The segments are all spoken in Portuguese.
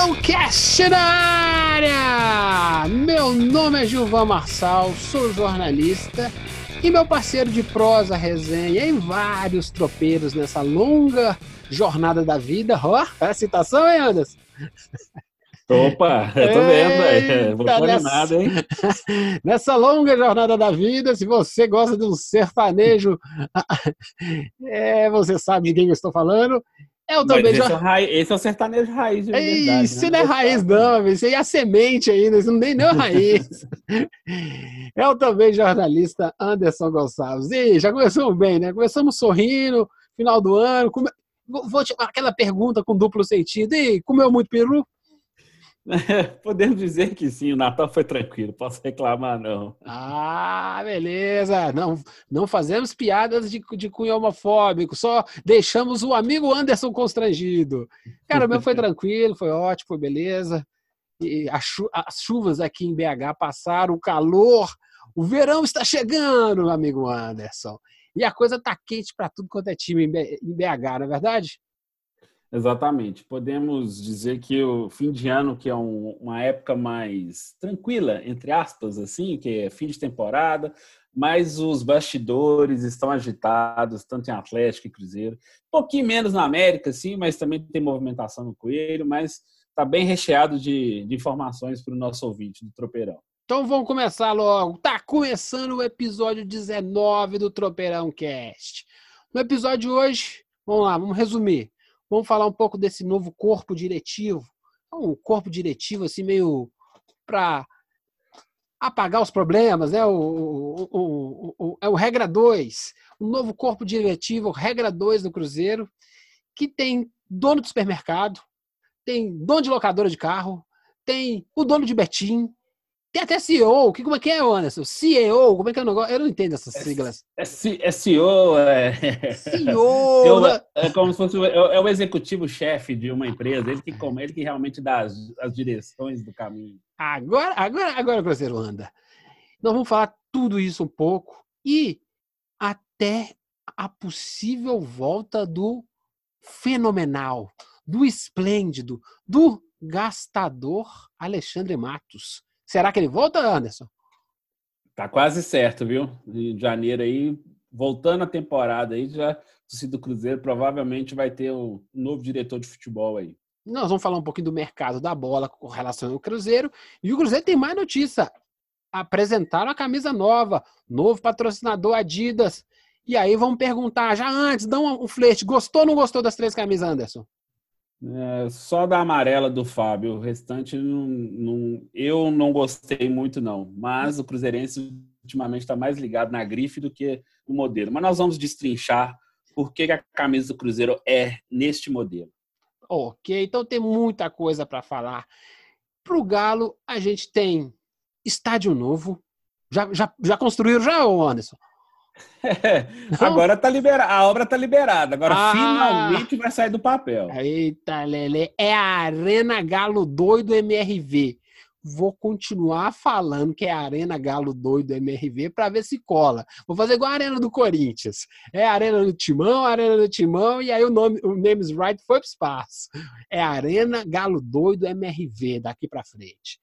Tropeirão Cast na área! Meu nome é Gilvan Marçal, sou jornalista e meu parceiro de prosa, resenha em vários tropeiros nessa longa jornada da vida. Ó, oh, a citação, hein, Anderson? Opa, eu tô vendo, velho. Vou nessa, animado, hein? Nessa longa jornada da vida, se você gosta de um sertanejo, é, você sabe de quem eu estou falando. Eu também esse, é raiz, esse, é o sertanejo raiz de verdade. Isso né? não é raiz, não, isso aí é a semente ainda, isso não tem nem raiz. eu também jornalista Anderson Gonçalves. E já começamos bem, né? Começamos sorrindo, final do ano. Come... Vou te... aquela pergunta com duplo sentido. E comeu muito peru? Podemos dizer que sim, o Natal foi tranquilo, posso reclamar não. Ah, beleza. Não, não fazemos piadas de, de cunho homofóbico, só deixamos o amigo Anderson constrangido. Cara, o meu foi tranquilo, foi ótimo, foi beleza. E chu as chuvas aqui em BH passaram, o calor, o verão está chegando, meu amigo Anderson. E a coisa tá quente para tudo quanto é time em BH, não é verdade? Exatamente. Podemos dizer que o fim de ano, que é um, uma época mais tranquila, entre aspas, assim, que é fim de temporada, mas os bastidores estão agitados, tanto em Atlético e Cruzeiro. Um pouquinho menos na América, sim, mas também tem movimentação no Coelho, mas está bem recheado de, de informações para o nosso ouvinte do Tropeirão. Então vamos começar logo. Tá começando o episódio 19 do Tropeirão Cast. No episódio de hoje, vamos lá, vamos resumir. Vamos falar um pouco desse novo corpo diretivo. Um corpo diretivo assim meio para apagar os problemas, né? O, o, o, é o regra 2, o novo corpo diretivo, regra 2 do Cruzeiro, que tem dono de supermercado, tem dono de locadora de carro, tem o dono de Betim, tem até CEO. Que, como é que é, Anderson? CEO, como é que é o negócio? Eu não entendo essas é siglas. É, é CEO, é. CEO! é como se fosse o, é, é o executivo-chefe de uma empresa, ele que, ele que realmente dá as, as direções do caminho. Agora, agora, agora Cruzeiro anda. Nós vamos falar tudo isso um pouco e até a possível volta do fenomenal, do esplêndido, do gastador Alexandre Matos. Será que ele volta, Anderson? Tá quase certo, viu? De janeiro aí, voltando a temporada aí, já o do Cruzeiro provavelmente vai ter um novo diretor de futebol aí. Nós vamos falar um pouquinho do mercado da bola com relação ao Cruzeiro. E o Cruzeiro tem mais notícia. Apresentaram a camisa nova, novo patrocinador Adidas. E aí vamos perguntar, já antes, dá um flerte. Gostou ou não gostou das três camisas, Anderson? É, só da amarela do Fábio, o restante não, não, eu não gostei muito não. Mas o Cruzeirense ultimamente está mais ligado na grife do que no modelo. Mas nós vamos destrinchar por que a camisa do Cruzeiro é neste modelo. Ok, então tem muita coisa para falar. Para o Galo, a gente tem estádio novo. Já, já, já construíram já, Anderson? É, agora tá liberada, a obra tá liberada. Agora ah, finalmente vai sair do papel. Eita, Lele, é a Arena Galo Doido MRV. Vou continuar falando que é a Arena Galo Doido MRV para ver se cola. Vou fazer igual a Arena do Corinthians. É a Arena do Timão, a Arena do Timão, e aí o nome, o Names Right foi pro espaço. É a Arena Galo Doido MRV daqui para frente.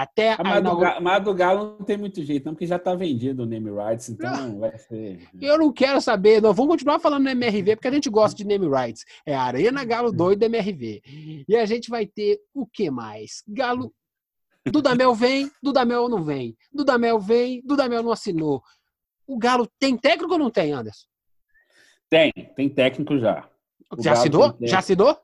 Até a, inaugura... do Galo não tem muito jeito, não, porque já está vendido o name rights, então vai ser. Eu não quero saber, nós vamos continuar falando no MRV, porque a gente gosta de name rights. É Arena Galo Doido MRV. E a gente vai ter o que mais? Galo. Dudamel vem, Dudamel não vem. Dudamel vem, Dudamel não assinou. O Galo tem técnico ou não tem, Anderson? Tem, tem técnico já. O já assinou? Já assinou?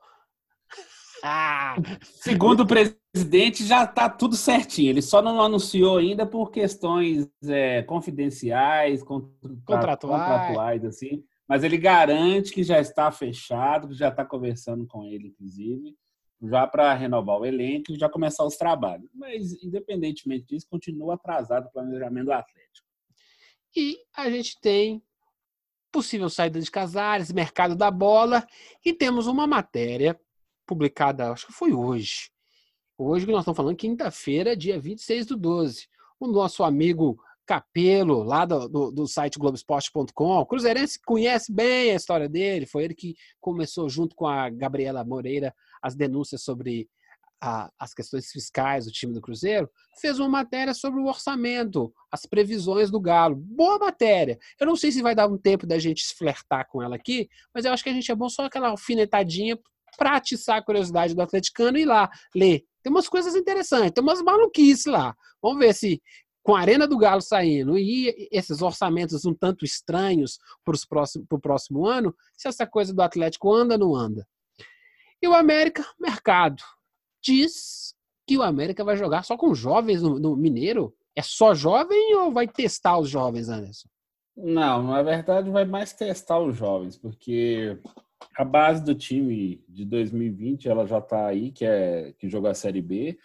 Ah, segundo o presidente, já está tudo certinho. Ele só não anunciou ainda por questões é, confidenciais, contratuais. contratuais, assim. mas ele garante que já está fechado, que já está conversando com ele, inclusive, já para renovar o elenco e já começar os trabalhos. Mas, independentemente disso, continua atrasado o planejamento do Atlético. E a gente tem possível saída de Casares, mercado da bola, e temos uma matéria publicada, acho que foi hoje. Hoje que nós estamos falando, quinta-feira, dia 26 do 12. O nosso amigo Capelo, lá do, do, do site Globoesporte.com. O Cruzeirense conhece bem a história dele, foi ele que começou, junto com a Gabriela Moreira, as denúncias sobre a, as questões fiscais do time do Cruzeiro. Fez uma matéria sobre o orçamento, as previsões do Galo. Boa matéria. Eu não sei se vai dar um tempo da gente flertar com ela aqui, mas eu acho que a gente é bom só aquela alfinetadinha para atiçar a curiosidade do atleticano e ir lá ler. Tem umas coisas interessantes, tem umas maluquices lá. Vamos ver se com a Arena do Galo saindo e esses orçamentos um tanto estranhos para o próximo, próximo ano, se essa coisa do Atlético anda ou não anda. E o América, mercado. Diz que o América vai jogar só com jovens no, no Mineiro. É só jovem ou vai testar os jovens, Anderson? Não, na verdade vai mais testar os jovens, porque a base do time de 2020 ela já está aí, que é que jogou a Série B.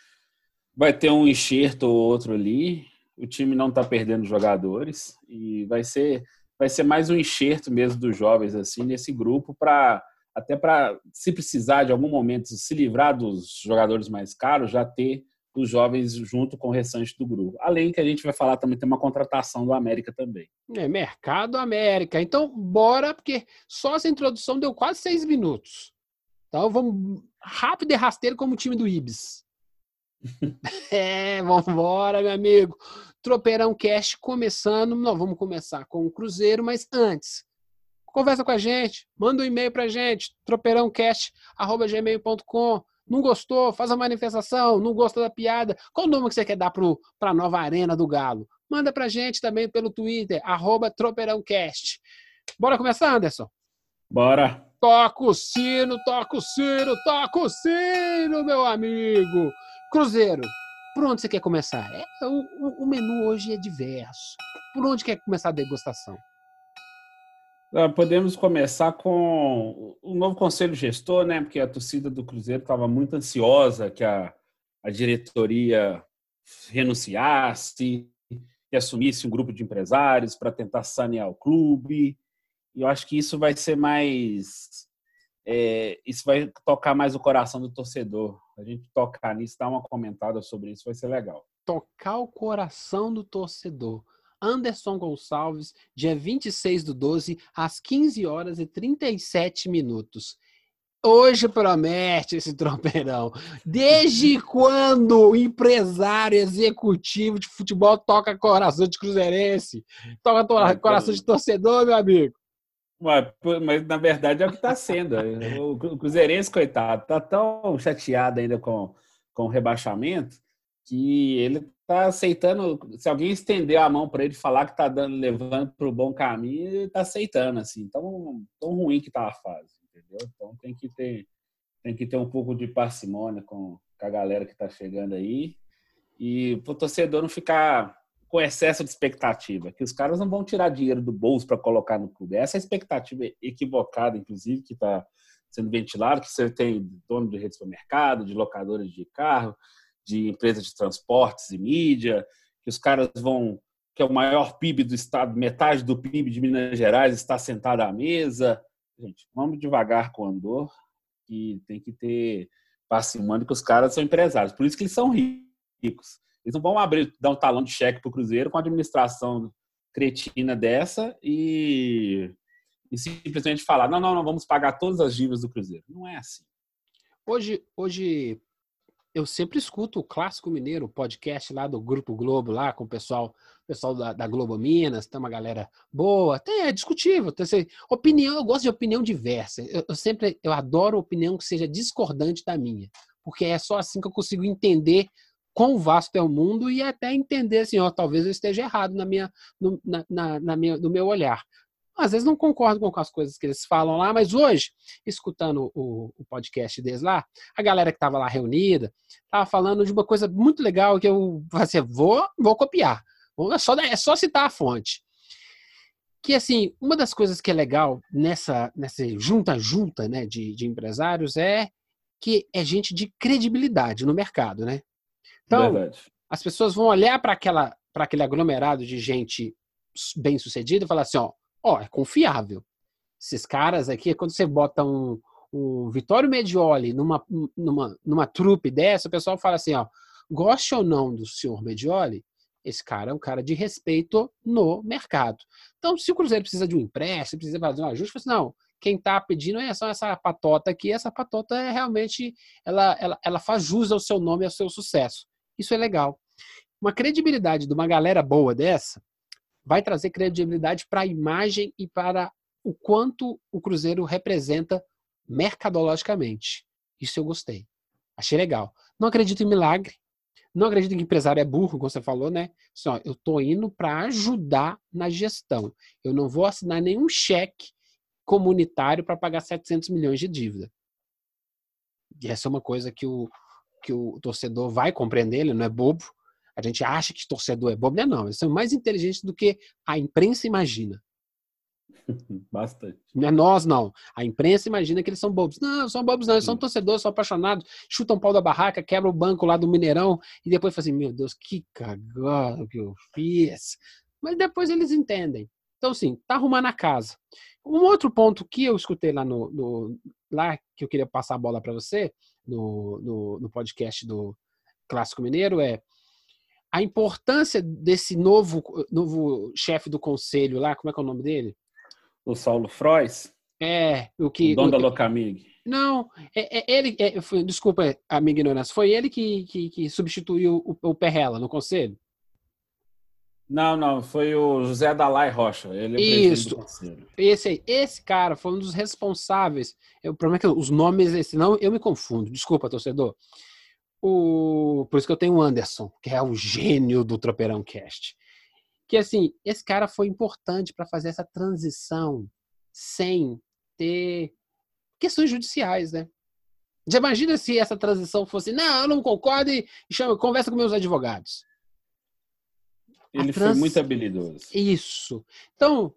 Vai ter um enxerto ou outro ali, o time não está perdendo jogadores e vai ser vai ser mais um enxerto mesmo dos jovens assim nesse grupo para até para se precisar de algum momento se livrar dos jogadores mais caros já ter os jovens junto com o restante do grupo. Além que a gente vai falar também tem uma contratação do América também. É mercado América. Então bora porque só essa introdução deu quase seis minutos. Então vamos rápido e rasteiro como o time do Ibis. é, vamos embora, meu amigo. Tropeirão Cast começando. Nós vamos começar com o Cruzeiro, mas antes, conversa com a gente, manda um e-mail pra gente, tropeirãocast.gmail.com. Não gostou? Faz a manifestação. Não gostou da piada? Qual o nome que você quer dar para a nova Arena do Galo? Manda pra gente também pelo Twitter, arroba tropeirãocast. Bora começar, Anderson? Bora! Toca o sino, toca o sino, toca o sino, meu amigo! Cruzeiro, por onde você quer começar? É, o, o, menu hoje é diverso. Por onde quer começar a degustação? Ah, podemos começar com o novo conselho gestor, né? Porque a torcida do Cruzeiro estava muito ansiosa que a, a diretoria renunciasse e assumisse um grupo de empresários para tentar sanear o clube. E eu acho que isso vai ser mais é, isso vai tocar mais o coração do torcedor. A gente tocar nisso, dar uma comentada sobre isso, vai ser legal. Tocar o coração do torcedor. Anderson Gonçalves, dia 26 do 12, às 15 horas e 37 minutos. Hoje promete esse tropeirão. Desde quando o empresário executivo de futebol toca coração de cruzeirense? Toca coração de torcedor, meu amigo? Mas, na verdade é o que está sendo. O Cruzeirense, coitado, está tão chateado ainda com, com o rebaixamento que ele está aceitando. Se alguém estender a mão para ele falar que está levando para o bom caminho, ele está aceitando. assim. Tão, tão ruim que está a fase, entendeu? Então tem que ter, tem que ter um pouco de parcimônia com, com a galera que está chegando aí. E para o torcedor não ficar com excesso de expectativa, que os caras não vão tirar dinheiro do bolso para colocar no clube. Essa é a expectativa equivocada, inclusive, que está sendo ventilada, que você tem dono de rede de supermercado, de locadores de carro, de empresas de transportes e mídia, que os caras vão, que é o maior PIB do estado, metade do PIB de Minas Gerais está sentada à mesa. Gente, vamos devagar com o Andor, que tem que ter parcimônia, que os caras são empresários, por isso que eles são ricos. Eles não vão abrir, dar um talão de cheque para o Cruzeiro com a administração cretina dessa e, e, simplesmente falar: não, não, não, vamos pagar todas as dívidas do Cruzeiro. Não é assim. Hoje, hoje eu sempre escuto o Clássico Mineiro, o podcast lá do Grupo Globo, lá com o pessoal, pessoal da, da Globo Minas, tem uma galera boa, tem, é discutível, tem, assim, opinião, eu gosto de opinião diversa. Eu, eu sempre, eu adoro opinião que seja discordante da minha, porque é só assim que eu consigo entender quão vasto é o mundo e até entender assim, ó, talvez eu esteja errado na minha, no, na, na, na minha, no meu olhar. Às vezes não concordo com as coisas que eles falam lá, mas hoje, escutando o, o podcast deles lá, a galera que estava lá reunida estava falando de uma coisa muito legal que eu assim, vou, vou copiar. É só, é só citar a fonte. que assim, uma das coisas que é legal nessa, nessa junta-junta né, de, de empresários é que é gente de credibilidade no mercado, né? Então, Verdade. as pessoas vão olhar para aquela para aquele aglomerado de gente bem sucedida e falar assim, ó, ó, é confiável. Esses caras aqui, quando você bota um, um Vitório Medioli numa, numa, numa trupe dessa, o pessoal fala assim, ó, goste ou não do senhor Medioli, esse cara é um cara de respeito no mercado. Então, se o Cruzeiro precisa de um empréstimo, precisa fazer um ajuste, assim, não, quem está pedindo é só essa patota aqui, essa patota é realmente, ela, ela, ela faz jus ao seu nome e ao seu sucesso. Isso é legal. Uma credibilidade de uma galera boa dessa vai trazer credibilidade para a imagem e para o quanto o Cruzeiro representa mercadologicamente. Isso eu gostei. Achei legal. Não acredito em milagre, não acredito que empresário é burro, como você falou, né? Assim, ó, eu estou indo para ajudar na gestão. Eu não vou assinar nenhum cheque comunitário para pagar 700 milhões de dívida. E essa é uma coisa que o, que o torcedor vai compreender, ele não é bobo. A gente acha que torcedor é bobo, não é não. Eles são mais inteligentes do que a imprensa imagina. Bastante. Não é nós, não. A imprensa imagina que eles são bobos. Não, são bobos, não. Eles são torcedores, são apaixonados, chutam pau da barraca, quebram o banco lá do Mineirão e depois fazem, meu Deus, que cagada que eu fiz. Mas depois eles entendem. Então, assim, tá arrumando a casa. Um outro ponto que eu escutei lá no, no lá que eu queria passar a bola para você no, no, no podcast do Clássico Mineiro é a importância desse novo novo chefe do conselho lá, como é que é o nome dele? O Saulo Frois? É, o que. O dono da Locamig. Não, é, é ele. É, foi, desculpa a minha ignorância. Foi ele que, que, que substituiu o, o Perrella no conselho? Não, não, foi o José Adalai Rocha. Ele é Isso. Esse aí, esse cara foi um dos responsáveis. O problema é que os nomes, senão eu me confundo. Desculpa, torcedor. O, por isso que eu tenho o Anderson, que é o gênio do Tropeirão Cast que assim, esse cara foi importante para fazer essa transição sem ter questões judiciais, né? Já imagina se essa transição fosse, não, eu não concordo e chama, conversa com meus advogados. Ele trans... foi muito habilidoso. Isso. Então,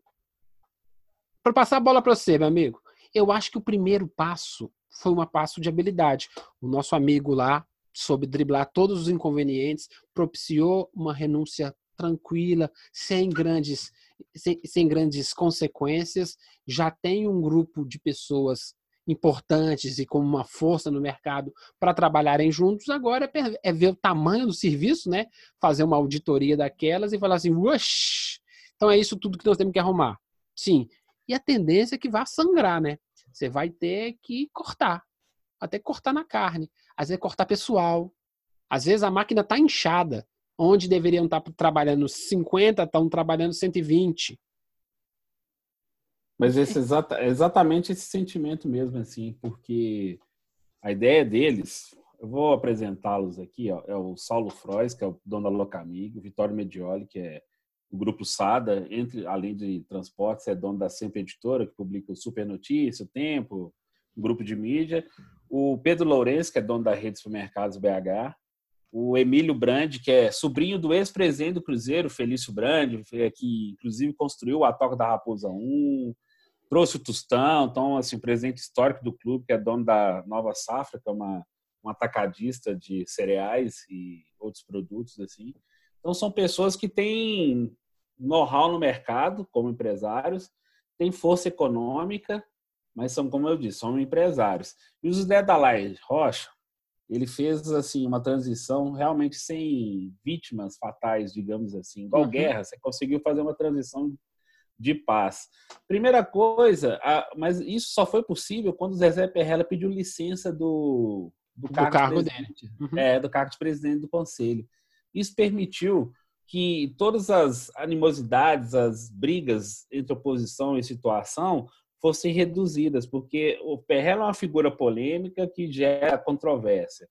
para passar a bola para você, meu amigo, eu acho que o primeiro passo foi um passo de habilidade. O nosso amigo lá soube driblar todos os inconvenientes, propiciou uma renúncia tranquila, sem grandes, sem, sem grandes consequências. Já tem um grupo de pessoas importantes e com uma força no mercado para trabalharem juntos. Agora é, é, ver o tamanho do serviço, né? Fazer uma auditoria daquelas e falar assim, Ush! então é isso tudo que nós temos que arrumar. Sim. E a tendência é que vá sangrar, né? Você vai ter que cortar, até cortar na carne, às vezes cortar pessoal. Às vezes a máquina está inchada onde deveriam estar trabalhando 50, estão trabalhando 120. Mas esse exata, exatamente esse sentimento mesmo, assim, porque a ideia deles, eu vou apresentá-los aqui, ó, é o Saulo Frois, que é o dono da Locamigo, o Vitório Medioli, que é o grupo SADA, entre, além de transportes, é dono da Sempre Editora, que publica o Super Notícia, o Tempo, o grupo de mídia, o Pedro Lourenço, que é dono da Rede Supermercados BH, o Emílio Brandi, que é sobrinho do ex-presidente do Cruzeiro, Felício Brandi, que inclusive construiu a Toca da Raposa 1, trouxe o Tostão, então, assim, presidente histórico do clube, que é dono da Nova Safra, que é uma, um atacadista de cereais e outros produtos, assim. Então, são pessoas que têm know-how no mercado, como empresários, têm força econômica, mas são, como eu disse, são empresários. E os Dalai Rocha, ele fez assim uma transição realmente sem vítimas fatais, digamos assim, igual uhum. guerra. Você conseguiu fazer uma transição de paz. Primeira coisa, a, mas isso só foi possível quando o Zezé Perrella pediu licença do, do, cargo, do cargo de dele. Uhum. É, do cargo de presidente do conselho. Isso permitiu que todas as animosidades, as brigas entre oposição e situação fossem reduzidas, porque o Perrella é uma figura polêmica que gera controvérsia.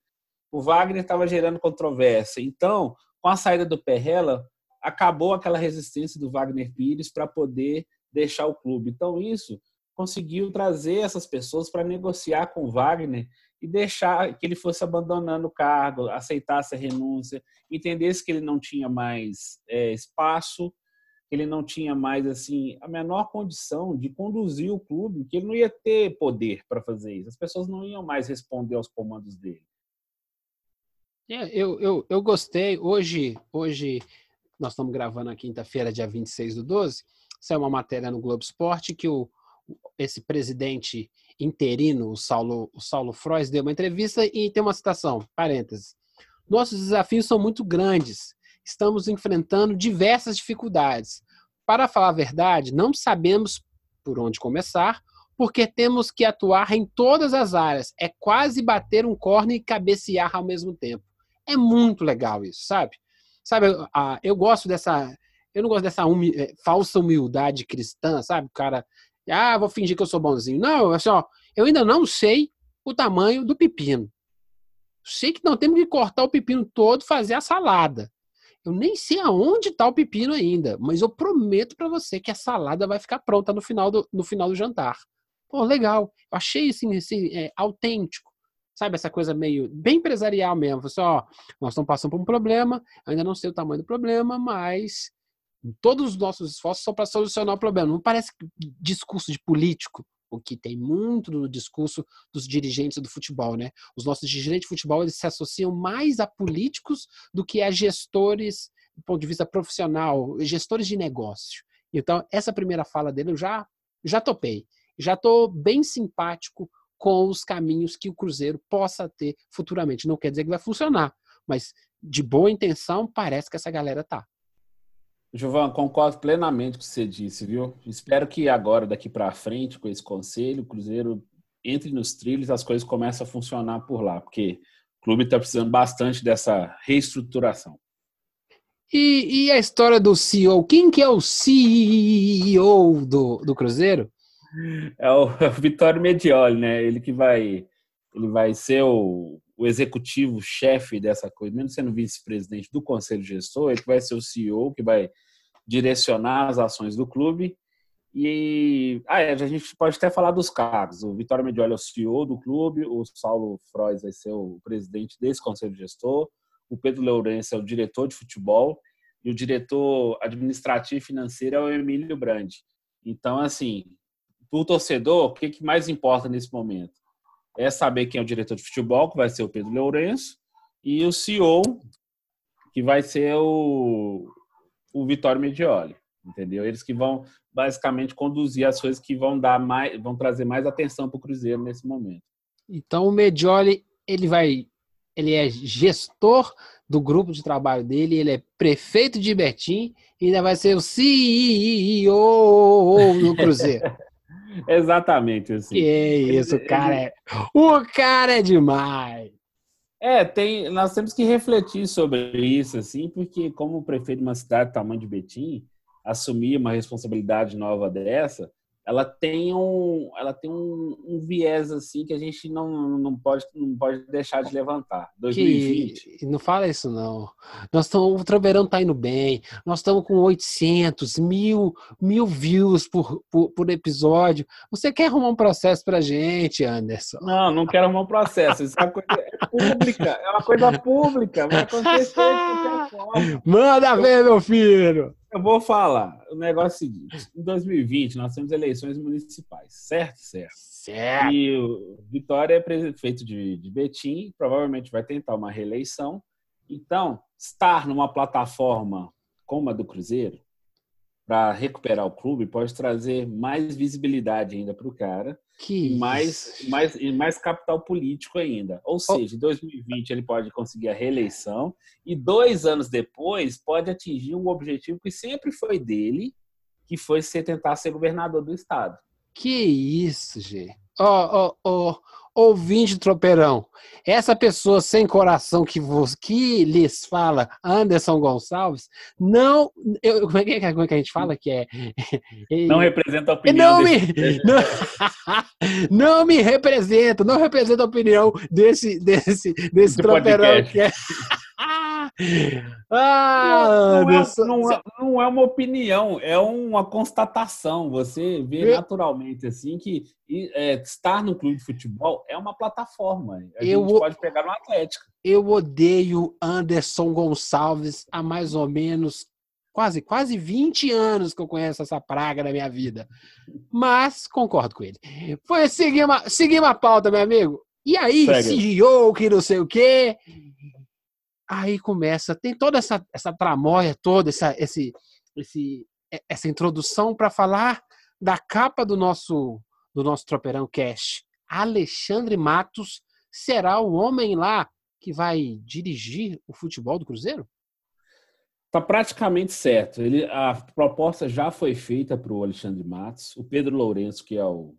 O Wagner estava gerando controvérsia. Então, com a saída do Perrella, acabou aquela resistência do Wagner Pires para poder deixar o clube. Então, isso conseguiu trazer essas pessoas para negociar com o Wagner e deixar que ele fosse abandonando o cargo, aceitasse a renúncia, entendesse que ele não tinha mais é, espaço ele não tinha mais assim a menor condição de conduzir o clube, que ele não ia ter poder para fazer isso. As pessoas não iam mais responder aos comandos dele. É, eu, eu, eu gostei. Hoje, hoje nós estamos gravando na quinta-feira, dia 26 do 12. Saiu uma matéria no Globo Esporte que o, esse presidente interino, o Saulo, o Saulo Frois, deu uma entrevista e tem uma citação, parênteses. Nossos desafios são muito grandes. Estamos enfrentando diversas dificuldades. Para falar a verdade, não sabemos por onde começar, porque temos que atuar em todas as áreas. É quase bater um corne e cabecear ao mesmo tempo. É muito legal isso, sabe? Sabe, eu gosto dessa. Eu não gosto dessa humi, eh, falsa humildade cristã, sabe? O cara, ah, vou fingir que eu sou bonzinho. Não, assim, ó, eu ainda não sei o tamanho do pepino. Sei que não temos que cortar o pepino todo, fazer a salada. Eu nem sei aonde está o pepino ainda, mas eu prometo para você que a salada vai ficar pronta no final do, no final do jantar. Pô, legal. Eu achei assim, assim é, autêntico. Sabe, essa coisa meio bem empresarial mesmo. Você, ó, nós estamos passando por um problema, ainda não sei o tamanho do problema, mas todos os nossos esforços são para solucionar o problema. Não parece discurso de político, o que tem muito no discurso dos dirigentes do futebol, né? Os nossos dirigentes de futebol eles se associam mais a políticos do que a gestores do ponto de vista profissional, gestores de negócio. Então, essa primeira fala dele eu já já topei. Já estou bem simpático com os caminhos que o Cruzeiro possa ter futuramente. Não quer dizer que vai funcionar, mas de boa intenção parece que essa galera tá. João, concordo plenamente com o que você disse, viu? Espero que agora, daqui para frente, com esse conselho, o Cruzeiro entre nos trilhos, as coisas comecem a funcionar por lá, porque o clube está precisando bastante dessa reestruturação. E, e, a história do CEO? Quem que é o CEO do, do Cruzeiro? É o, é o Vitório Medioli, né? Ele que vai, ele vai ser o, o executivo chefe dessa coisa, mesmo sendo vice-presidente do conselho gestor, ele que vai ser o CEO que vai direcionar as ações do clube. E ah, é, a gente pode até falar dos cargos. O Vitório Medioli é o CEO do clube, o Saulo Frois vai ser o presidente desse conselho gestor, o Pedro Lourenço é o diretor de futebol e o diretor administrativo e financeiro é o Emílio Brandi. Então, assim, para o torcedor, o que, que mais importa nesse momento? É saber quem é o diretor de futebol, que vai ser o Pedro Lourenço, e o CEO, que vai ser o, o Vitório Medioli, entendeu? Eles que vão basicamente conduzir as coisas que vão dar mais, vão trazer mais atenção para o Cruzeiro nesse momento. Então o Medioli ele vai, ele é gestor do grupo de trabalho dele, ele é prefeito de Betim e ainda vai ser o CEO do Cruzeiro. Exatamente assim. Que isso, o cara é, o cara é demais. É, tem, nós temos que refletir sobre isso, assim, porque como prefeito de uma cidade do tamanho de Betim, assumir uma responsabilidade nova dessa, ela tem um, ela tem um, um, viés assim que a gente não, não, pode, não pode deixar de levantar. 2020. Que, não fala isso não. Nós estamos, o Troveirão está indo bem. Nós estamos com 800, mil, mil views por, por, por, episódio. Você quer arrumar um processo para gente, Anderson? Não, não quero arrumar um processo. Isso é, coisa, pública, é uma coisa pública. Vai acontecer Manda ver, meu filho. Eu vou falar. O negócio é o seguinte: em 2020, nós temos eleições municipais, certo? Certo. Certo. E o Vitória é prefeito de, de Betim, provavelmente vai tentar uma reeleição. Então, estar numa plataforma como a do Cruzeiro, para recuperar o clube, pode trazer mais visibilidade ainda para o cara que e mais, mais, e mais capital político ainda. Ou seja, em 2020 ele pode conseguir a reeleição e dois anos depois pode atingir um objetivo que sempre foi dele, que foi ser tentar ser governador do estado. Que isso, Gê. Ó, ó, ó, ouvinte tropeirão, essa pessoa sem coração que, vos, que lhes fala, Anderson Gonçalves, não. Eu, como, é que, como é que a gente fala que é? Não representa a opinião. Não desse... me, não, não, me representa, não representa a opinião desse, desse, desse tropeirão podcast. que é. ah, não, não, é, não, é, não, é, uma opinião, é uma constatação. Você vê eu, naturalmente assim que é, estar no clube de futebol é uma plataforma. A eu, gente pode pegar no Atlético. Eu odeio Anderson Gonçalves há mais ou menos quase, quase 20 anos que eu conheço essa praga na minha vida. Mas concordo com ele. Foi seguir uma, seguir uma pauta, meu amigo. E aí, Segue. CEO, que não sei o quê. Aí começa, tem toda essa, essa tramóia toda, essa, esse, esse, essa introdução para falar da capa do nosso do nosso Tropeirão Cash. Alexandre Matos será o homem lá que vai dirigir o futebol do Cruzeiro? Está praticamente certo. Ele, a proposta já foi feita para o Alexandre Matos. O Pedro Lourenço, que é o,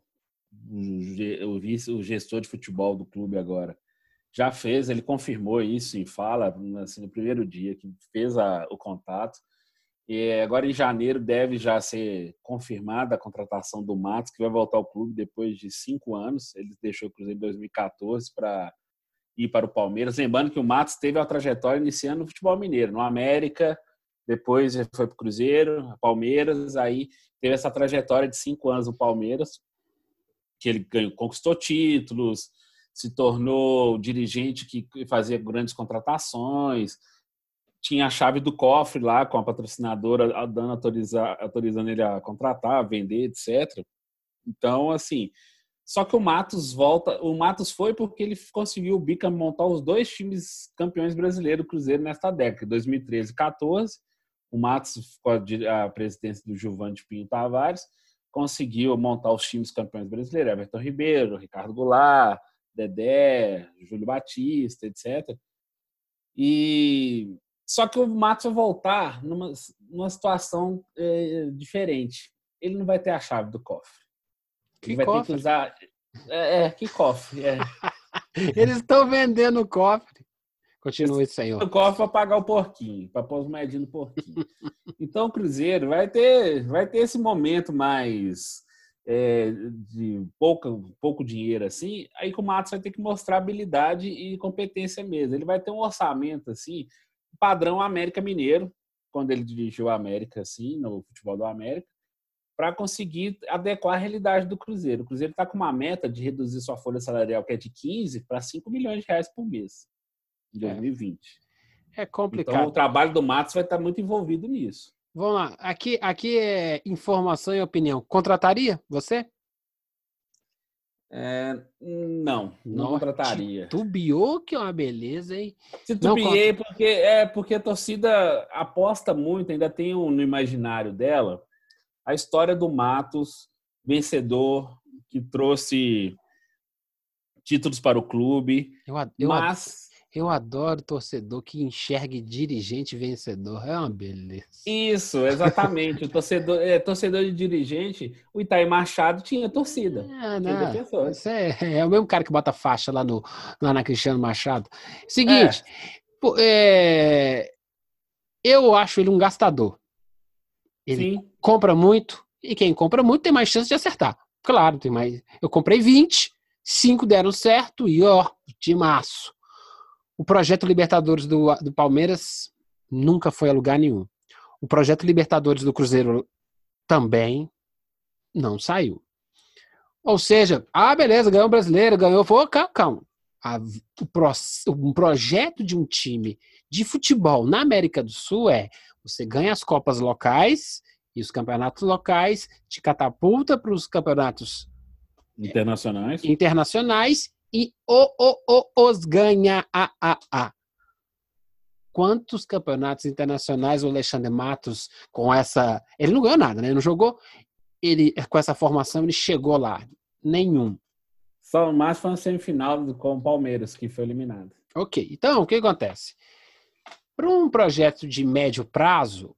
o, vice, o gestor de futebol do clube agora, já fez, ele confirmou isso em fala assim, no primeiro dia que fez a, o contato. E agora em janeiro deve já ser confirmada a contratação do Matos, que vai voltar ao clube depois de cinco anos. Ele deixou o Cruzeiro em 2014 para ir para o Palmeiras. Lembrando que o Matos teve a trajetória iniciando no futebol mineiro, no América, depois foi para o Cruzeiro, Palmeiras, aí teve essa trajetória de cinco anos no Palmeiras, que ele ganhou, conquistou títulos, se tornou dirigente que fazia grandes contratações, tinha a chave do cofre lá com a patrocinadora dando autorizar, autorizando ele a contratar, a vender, etc. Então, assim, só que o Matos volta. O Matos foi porque ele conseguiu o Bica montar os dois times campeões brasileiros Cruzeiro nesta década, 2013 e 14. O Matos, com a presidência do Gilvan de Pinho Tavares, conseguiu montar os times campeões brasileiros: Everton Ribeiro, Ricardo Goulart, Dedé, Júlio Batista, etc. E só que o Matos vai voltar numa, numa situação é, diferente. Ele não vai ter a chave do cofre. Que Ele vai cofre? ter que usar. É, é que cofre. É. Eles estão vendendo o cofre. Continue, senhor. O cofre para pagar o porquinho, para pôr os moedinhos no porquinho. então o Cruzeiro vai ter, vai ter esse momento mais é, de pouco, pouco dinheiro assim, aí que o Matos vai ter que mostrar habilidade e competência mesmo. Ele vai ter um orçamento assim, padrão América Mineiro, quando ele dirigiu a América assim, no futebol do América para conseguir adequar a realidade do Cruzeiro. O Cruzeiro está com uma meta de reduzir sua folha salarial, que é de 15 para 5 milhões de reais por mês, em 2020. É, é complicado. Então, o trabalho do Matos vai estar muito envolvido nisso. Vamos lá. Aqui, aqui é informação e opinião. Contrataria você? É, não, não contrataria. Tubiou que é uma beleza, hein? Titubeei porque é porque a torcida aposta muito, ainda tem um, no imaginário dela a história do Matos, vencedor, que trouxe títulos para o clube. Eu, eu, mas eu adoro torcedor que enxergue dirigente vencedor. É uma beleza. Isso, exatamente. o torcedor, é, torcedor de dirigente, o Itaí Machado tinha torcida. É, não, isso é, é, o mesmo cara que bota faixa lá, no, lá na Cristiano Machado. Seguinte, é. É, eu acho ele um gastador. Ele Sim. compra muito e quem compra muito tem mais chance de acertar. Claro, tem mais. Eu comprei 20, 5 deram certo e ó, de março. O projeto Libertadores do, do Palmeiras nunca foi a lugar nenhum. O projeto Libertadores do Cruzeiro também não saiu. Ou seja, ah, beleza, ganhou o brasileiro, ganhou. Foi, calma, calma. A, o pro, um projeto de um time de futebol na América do Sul é você ganha as copas locais e os campeonatos locais te catapulta para os campeonatos internacionais, internacionais e o, o, o, os ganha a, a, a. Quantos campeonatos internacionais o Alexandre Matos com essa, ele não ganhou nada, né? Ele não jogou. Ele com essa formação ele chegou lá. Nenhum. Só o mais foi na semifinal com o Palmeiras que foi eliminado. Ok, então o que acontece? Para um projeto de médio prazo,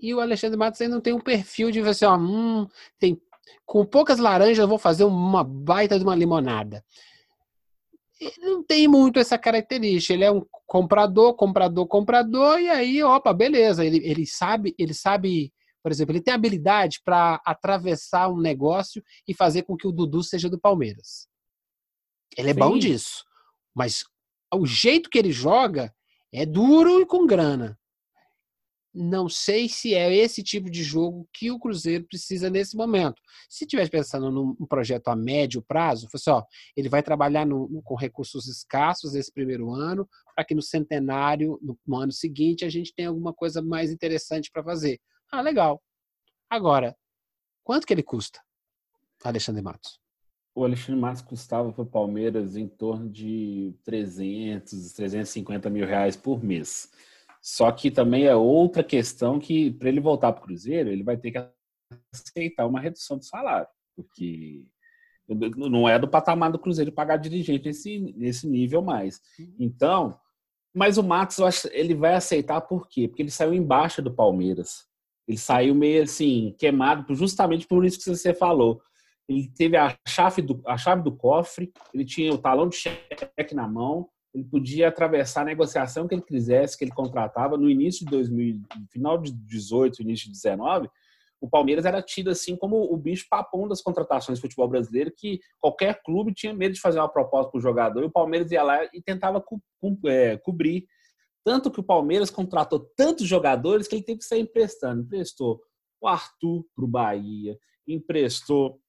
e o Alexandre Matos ainda não tem um perfil de você, ó, hum, tem, com poucas laranjas eu vou fazer uma baita de uma limonada. Ele não tem muito essa característica. Ele é um comprador, comprador, comprador, e aí, opa, beleza. Ele, ele sabe, ele sabe, por exemplo, ele tem habilidade para atravessar um negócio e fazer com que o Dudu seja do Palmeiras. Ele é Sim. bom disso. Mas o jeito que ele joga é duro e com grana. Não sei se é esse tipo de jogo que o Cruzeiro precisa nesse momento. Se estiver pensando num projeto a médio prazo, assim, ó, ele vai trabalhar no, com recursos escassos esse primeiro ano, para que no centenário, no, no ano seguinte, a gente tenha alguma coisa mais interessante para fazer. Ah, legal. Agora, quanto que ele custa, Alexandre Matos? O Alexandre Matos custava para o Palmeiras em torno de 300, 350 mil reais por mês. Só que também é outra questão que, para ele voltar para o Cruzeiro, ele vai ter que aceitar uma redução do salário, porque não é do patamar do Cruzeiro pagar dirigente nesse, nesse nível mais. Então, mas o Matos, eu acho, ele vai aceitar por quê? Porque ele saiu embaixo do Palmeiras. Ele saiu meio assim, queimado, justamente por isso que você falou. Ele teve a chave do, a chave do cofre, ele tinha o talão de cheque na mão, ele podia atravessar a negociação que ele quisesse, que ele contratava no início de 2000, final de 18, início de 19, o Palmeiras era tido assim como o bicho papão das contratações do futebol brasileiro, que qualquer clube tinha medo de fazer uma proposta para o jogador e o Palmeiras ia lá e tentava co co é, cobrir. Tanto que o Palmeiras contratou tantos jogadores que ele teve que sair emprestando. Emprestou o Arthur para o Bahia, emprestou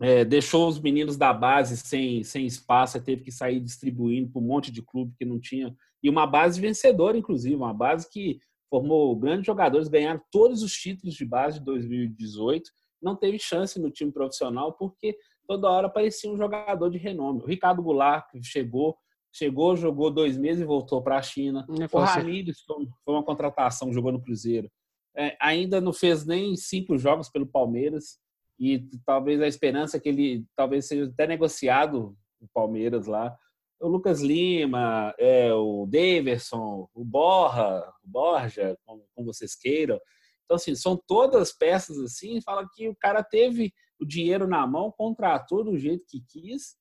é, deixou os meninos da base sem, sem espaço, teve que sair distribuindo para um monte de clube que não tinha. E uma base vencedora, inclusive, uma base que formou grandes jogadores, ganharam todos os títulos de base de 2018. Não teve chance no time profissional porque toda hora aparecia um jogador de renome. O Ricardo Goulart chegou, chegou, jogou dois meses e voltou para a China. O Ramires foi uma contratação, jogou no Cruzeiro. É, ainda não fez nem cinco jogos pelo Palmeiras e talvez a esperança que ele talvez seja até negociado o Palmeiras lá. O Lucas Lima, é, o Daverson, o Borra, o Borja, como, como vocês queiram. Então, assim, são todas peças assim, fala que o cara teve o dinheiro na mão, contratou do jeito que quis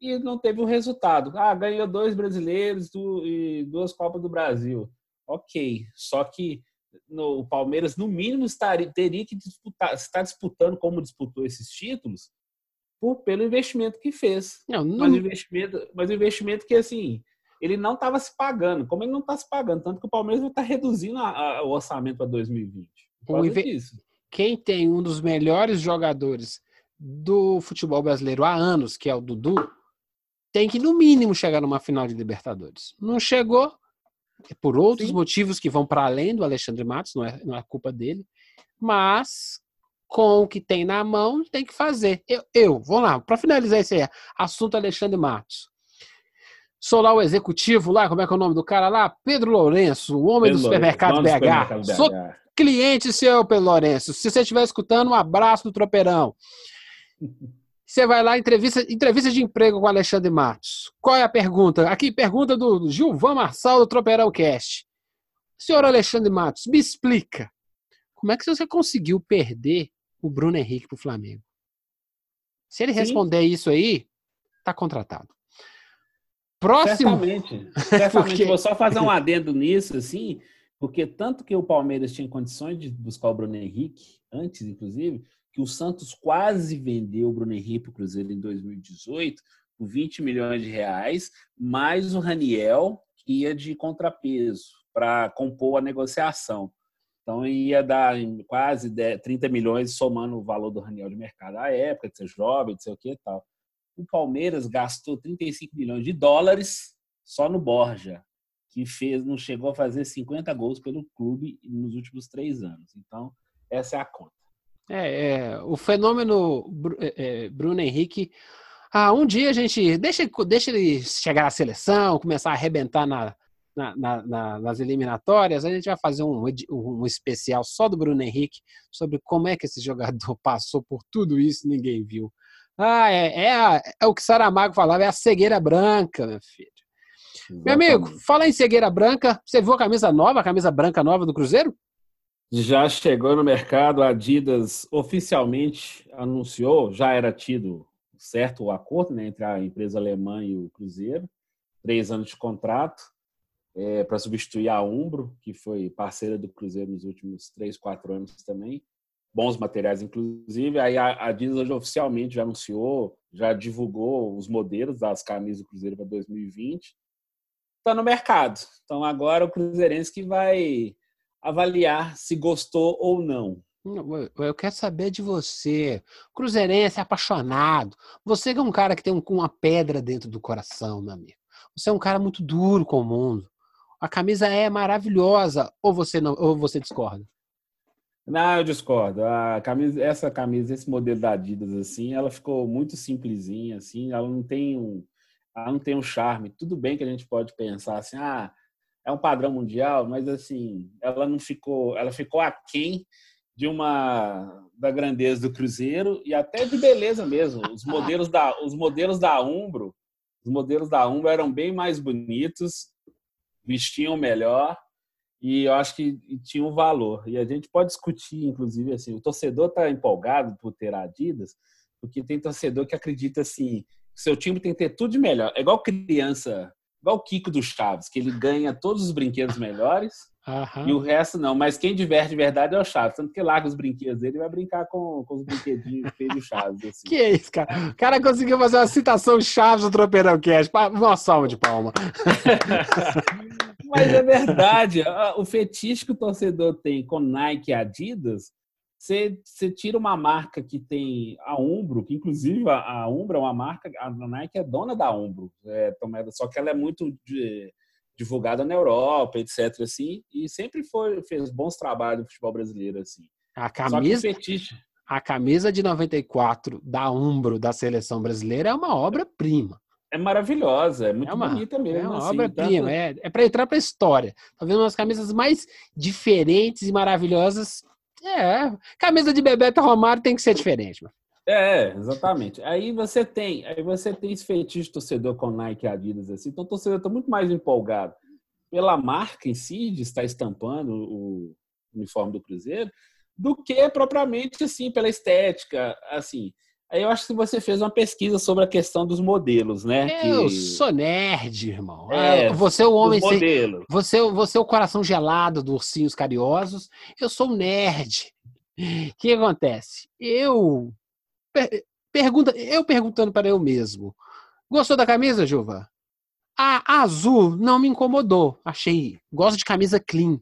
e não teve o resultado. Ah, ganhou dois brasileiros e duas Copas do Brasil. Ok, só que no, o Palmeiras, no mínimo, estaria, teria que disputar, estar disputando como disputou esses títulos por, pelo investimento que fez. Não, não... Mas, o investimento, mas o investimento que, assim, ele não estava se pagando. Como ele não está se pagando? Tanto que o Palmeiras vai estar tá reduzindo a, a, o orçamento para 2020. O inve... Quem tem um dos melhores jogadores do futebol brasileiro há anos, que é o Dudu, tem que, no mínimo, chegar numa final de Libertadores. Não chegou, por outros Sim. motivos que vão para além do Alexandre Matos, não é, não é culpa dele, mas com o que tem na mão tem que fazer. Eu, eu vou lá, para finalizar esse assunto Alexandre Matos. Sou lá o executivo lá, como é que é o nome do cara lá? Pedro Lourenço, o homem Pedro do supermercado, BH. supermercado BH. Sou cliente seu, Pedro Lourenço. Se você estiver escutando, um abraço do Tropeirão. Você vai lá, entrevista, entrevista de emprego com Alexandre Matos. Qual é a pergunta? Aqui, pergunta do Gilvan Marçal do Tropeirão Cast. Senhor Alexandre Matos, me explica. Como é que você conseguiu perder o Bruno Henrique para o Flamengo? Se ele Sim. responder isso aí, tá contratado. Próximo. Certamente. Certamente. porque... Vou só fazer um adendo nisso, assim, porque tanto que o Palmeiras tinha condições de buscar o Bruno Henrique, antes, inclusive, que o Santos quase vendeu o Bruno Henrique para o Cruzeiro em 2018 por 20 milhões de reais, mais o Raniel, que ia de contrapeso para compor a negociação. Então ia dar quase 30 milhões somando o valor do Raniel de mercado à época, de ser jovem, de ser o que e tal. O Palmeiras gastou 35 milhões de dólares só no Borja, que fez, não chegou a fazer 50 gols pelo clube nos últimos três anos. Então, essa é a conta. É, é, o fenômeno é, é, Bruno Henrique. Ah, um dia a gente deixa, deixa ele chegar à seleção, começar a arrebentar na, na, na, nas eliminatórias. A gente vai fazer um, um especial só do Bruno Henrique sobre como é que esse jogador passou por tudo isso e ninguém viu. Ah, é, é, a, é o que Saramago falava, é a cegueira branca, meu filho. Exatamente. Meu amigo, fala em cegueira branca. Você viu a camisa nova, a camisa branca nova do Cruzeiro? Já chegou no mercado, a Adidas oficialmente anunciou, já era tido certo o acordo né, entre a empresa alemã e o Cruzeiro, três anos de contrato é, para substituir a Umbro, que foi parceira do Cruzeiro nos últimos três, quatro anos também, bons materiais inclusive. Aí a Adidas hoje oficialmente já anunciou, já divulgou os modelos das camisas do Cruzeiro para 2020. Está no mercado. Então agora o Cruzeirense que vai avaliar se gostou ou não. Eu quero saber de você. Cruzeirense apaixonado. Você é um cara que tem uma pedra dentro do coração, meu amigo. Você é um cara muito duro com o mundo. A camisa é maravilhosa. Ou você não, ou você discorda? Não, eu discordo. A camisa, essa camisa, esse modelo da Adidas, assim, ela ficou muito simplesinha, assim. Ela não tem um, ela não tem um charme. Tudo bem que a gente pode pensar assim, ah, é um padrão mundial, mas assim, ela não ficou, ela ficou aquém de uma da grandeza do Cruzeiro e até de beleza mesmo. Os modelos da os modelos da Umbro, os modelos da Umbro eram bem mais bonitos, vestiam melhor e eu acho que tinha um valor. E a gente pode discutir, inclusive, assim, o torcedor está empolgado por ter Adidas, porque tem torcedor que acredita assim, seu time tem que ter tudo de melhor. É igual criança igual o Kiko do Chaves, que ele ganha todos os brinquedos melhores e o resto não. Mas quem diverte de verdade é o Chaves. Tanto que larga os brinquedos dele e vai brincar com, com os brinquedinhos feios do Chaves. Assim. Que isso, cara? O cara conseguiu fazer uma citação Chaves do Tropeirão Cast. Uma salva de palma. Mas é verdade. O fetiche que o torcedor tem com Nike e Adidas você, você tira uma marca que tem a Umbro, que inclusive a, a Umbro é uma marca, a Nike é dona da Umbro, é, só que ela é muito de, divulgada na Europa, etc. Assim, e sempre foi, fez bons trabalhos no futebol brasileiro. Assim. A camisa, a camisa de 94 da Umbro da seleção brasileira é uma obra-prima. É maravilhosa, é muito é uma, bonita mesmo. É uma assim, obra-prima, tanto... é, é para entrar para a história. Talvez uma das camisas mais diferentes e maravilhosas é, camisa de Bebeto Romário tem que ser diferente, mano. É, exatamente. Aí você tem, aí você tem esse fetiche torcedor com Nike e Adidas assim. Então o torcedor está muito mais empolgado pela marca em si de estar estampando o uniforme do Cruzeiro do que propriamente assim pela estética, assim. Eu acho que você fez uma pesquisa sobre a questão dos modelos, né? Eu que... sou nerd, irmão. É, você é o homem sem... Você, você é o coração gelado dos ursinhos carinhosos. Eu sou um nerd. O que acontece? Eu pergunta, eu perguntando para eu mesmo. Gostou da camisa, Juva? A azul não me incomodou. Achei. Gosto de camisa clean.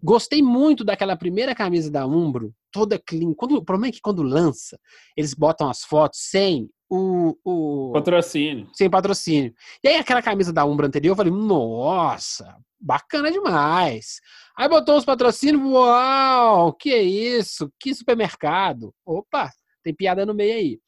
Gostei muito daquela primeira camisa da Umbro, toda clean. Quando, o problema é que quando lança, eles botam as fotos sem o, o. Patrocínio. Sem patrocínio. E aí aquela camisa da Umbro anterior, eu falei, nossa, bacana demais. Aí botou os patrocínios, uau, que é isso? Que supermercado. Opa, tem piada no meio aí.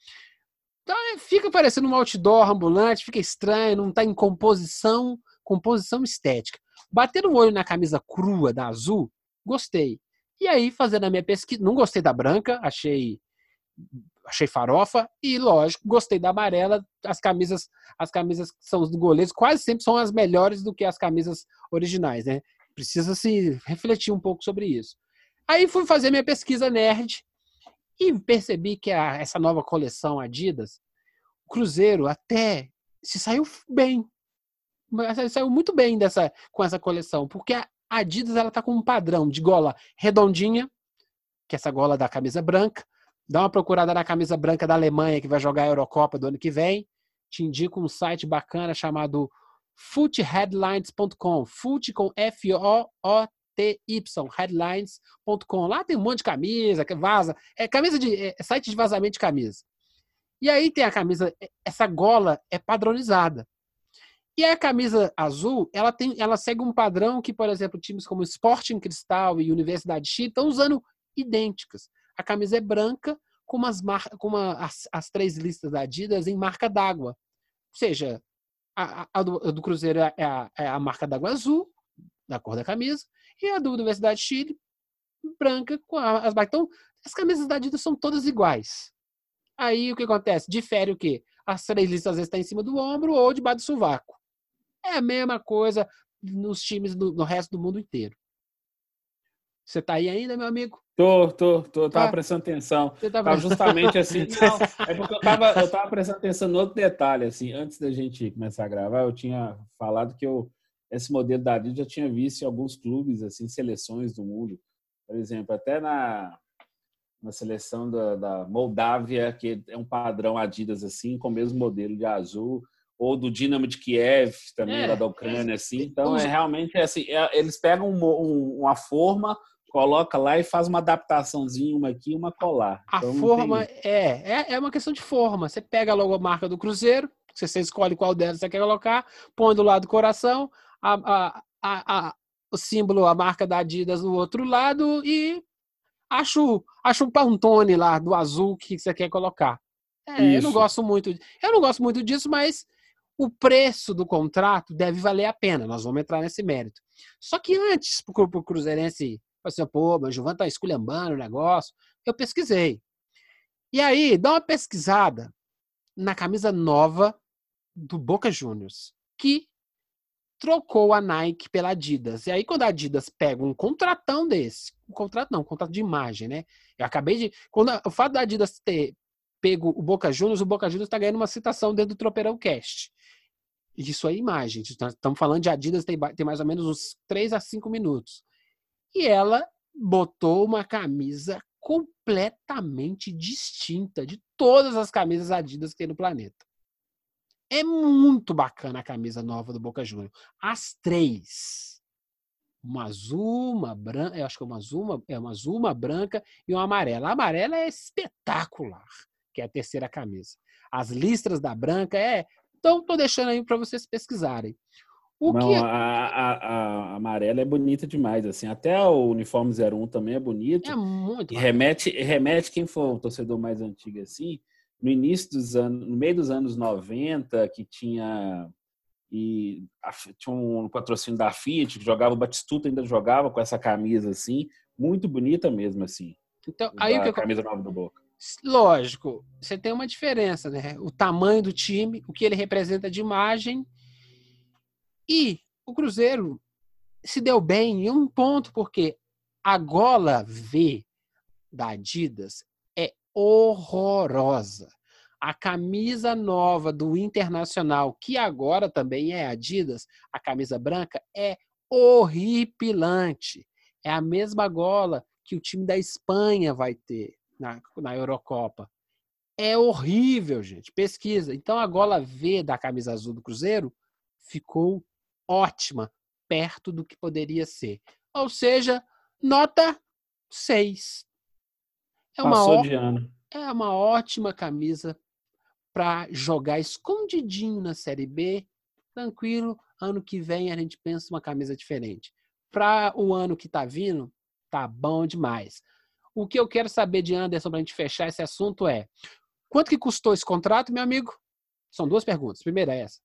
Então é, fica parecendo um outdoor ambulante, fica estranho, não está em composição, composição estética. Bater o olho na camisa crua da azul, gostei. E aí, fazendo a minha pesquisa, não gostei da branca, achei achei farofa e lógico, gostei da amarela. As camisas, as camisas que são os goleiros quase sempre são as melhores do que as camisas originais, né? Precisa se refletir um pouco sobre isso. Aí fui fazer minha pesquisa nerd e percebi que a, essa nova coleção Adidas, o Cruzeiro até se saiu bem saiu muito bem dessa, com essa coleção, porque a Adidas ela tá com um padrão de gola redondinha, que é essa gola da camisa branca. Dá uma procurada na camisa branca da Alemanha que vai jogar a Eurocopa do ano que vem. Te indico um site bacana chamado footheadlines.com, foot com F O O T Y, headlines.com. Lá tem um monte de camisa, que vaza, é camisa de é, é site de vazamento de camisa. E aí tem a camisa, é, essa gola é padronizada. E a camisa azul, ela tem, ela segue um padrão que, por exemplo, times como Sporting Cristal e Universidade X estão usando idênticas. A camisa é branca com, umas mar... com uma, as, as três listas da Adidas em marca d'água. Ou seja, a, a, do, a do, Cruzeiro é a, é a marca d'água azul, da cor da camisa, e a do Universidade Chile, branca com as. Então, as camisas da Adidas são todas iguais. Aí o que acontece? Difere o quê? As três listas às vezes estão tá em cima do ombro ou debaixo do sovaco. É a mesma coisa nos times do, no resto do mundo inteiro. Você tá aí ainda, meu amigo? Tô, tô, tô. Tava tá. prestando atenção. Você tá tava justamente assim. Não, é porque eu tava, eu tava prestando atenção no outro detalhe, assim. Antes da gente começar a gravar, eu tinha falado que eu, esse modelo da Adidas já tinha visto em alguns clubes, assim, seleções do mundo. Por exemplo, até na, na seleção da, da Moldávia, que é um padrão Adidas, assim, com o mesmo modelo de azul ou do Dinamo de Kiev, também é, lá da Ucrânia, assim. Então, é realmente assim, é, eles pegam um, um, uma forma, coloca lá e faz uma adaptaçãozinha, uma aqui, uma colar. A então, forma é, é, é uma questão de forma. Você pega a logomarca do Cruzeiro, você escolhe qual delas você quer colocar, põe do lado do coração, a, a, a, a o símbolo, a marca da Adidas no outro lado e acho, acho um pantone lá do azul que você quer colocar. É, eu não gosto muito, eu não gosto muito disso, mas o preço do contrato deve valer a pena. Nós vamos entrar nesse mérito. Só que antes, para o Cruzeirense, assim, pô, mas o Gilvan tá esculhambando o negócio, eu pesquisei. E aí, dá uma pesquisada na camisa nova do Boca Juniors, que trocou a Nike pela Adidas. E aí, quando a Adidas pega um contratão desse, um contrato não, um contrato de imagem, né? Eu acabei de. Quando o fato da Adidas ter pego o Boca Juniors, o Boca Juniors está ganhando uma citação dentro do Tropeirão Cast. Isso é imagem. Estamos falando de Adidas, tem, tem mais ou menos uns 3 a 5 minutos. E ela botou uma camisa completamente distinta de todas as camisas Adidas que tem no planeta. É muito bacana a camisa nova do Boca Juniors. As três. Uma azul, uma branca, eu acho que é uma azul, uma, é uma azul, uma branca e uma amarela. A amarela é espetacular, que é a terceira camisa. As listras da branca é. Então, tô deixando aí para vocês pesquisarem. O Não, que... a, a, a, amarela é bonita demais, assim. Até o uniforme 01 também é bonito. É muito. E remete, remete quem for um torcedor mais antigo assim, no início dos anos, no meio dos anos 90, que tinha e a, tinha um patrocínio da Fiat, que jogava o Batistuta, ainda jogava com essa camisa assim, muito bonita mesmo assim. Então, aí o que a camisa nova do Boca. Lógico, você tem uma diferença, né? O tamanho do time, o que ele representa de imagem e o Cruzeiro se deu bem em um ponto porque a gola V da Adidas horrorosa. A camisa nova do Internacional, que agora também é Adidas, a camisa branca, é horripilante. É a mesma gola que o time da Espanha vai ter na, na Eurocopa. É horrível, gente. Pesquisa. Então a gola V da camisa azul do Cruzeiro ficou ótima, perto do que poderia ser. Ou seja, nota 6. É uma Passou de ano. É uma ótima camisa para jogar escondidinho na Série B, tranquilo. Ano que vem a gente pensa uma camisa diferente. Para o ano que está vindo, tá bom demais. O que eu quero saber de Anderson para a gente fechar esse assunto é: quanto que custou esse contrato, meu amigo? São duas perguntas. Primeira é essa.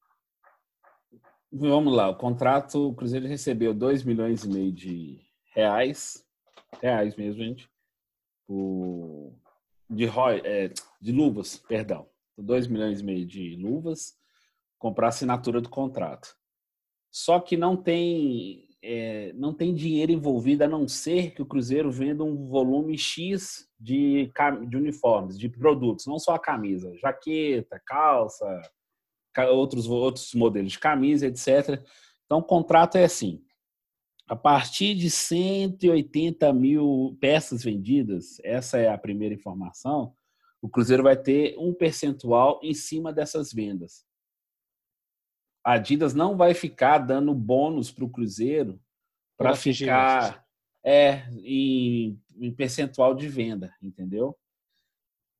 Vamos lá, o contrato, o Cruzeiro recebeu 2 milhões e meio de reais, reais mesmo, gente, por, de, é, de luvas, perdão. 2 milhões e meio de luvas, comprar a assinatura do contrato. Só que não tem, é, não tem dinheiro envolvido, a não ser que o Cruzeiro venda um volume X de, de uniformes, de produtos, não só a camisa, jaqueta, calça, outros, outros modelos de camisa, etc. Então, o contrato é assim: a partir de 180 mil peças vendidas, essa é a primeira informação, o Cruzeiro vai ter um percentual em cima dessas vendas. A Adidas não vai ficar dando bônus para o Cruzeiro para ficar é, em, em, percentual de venda, entendeu?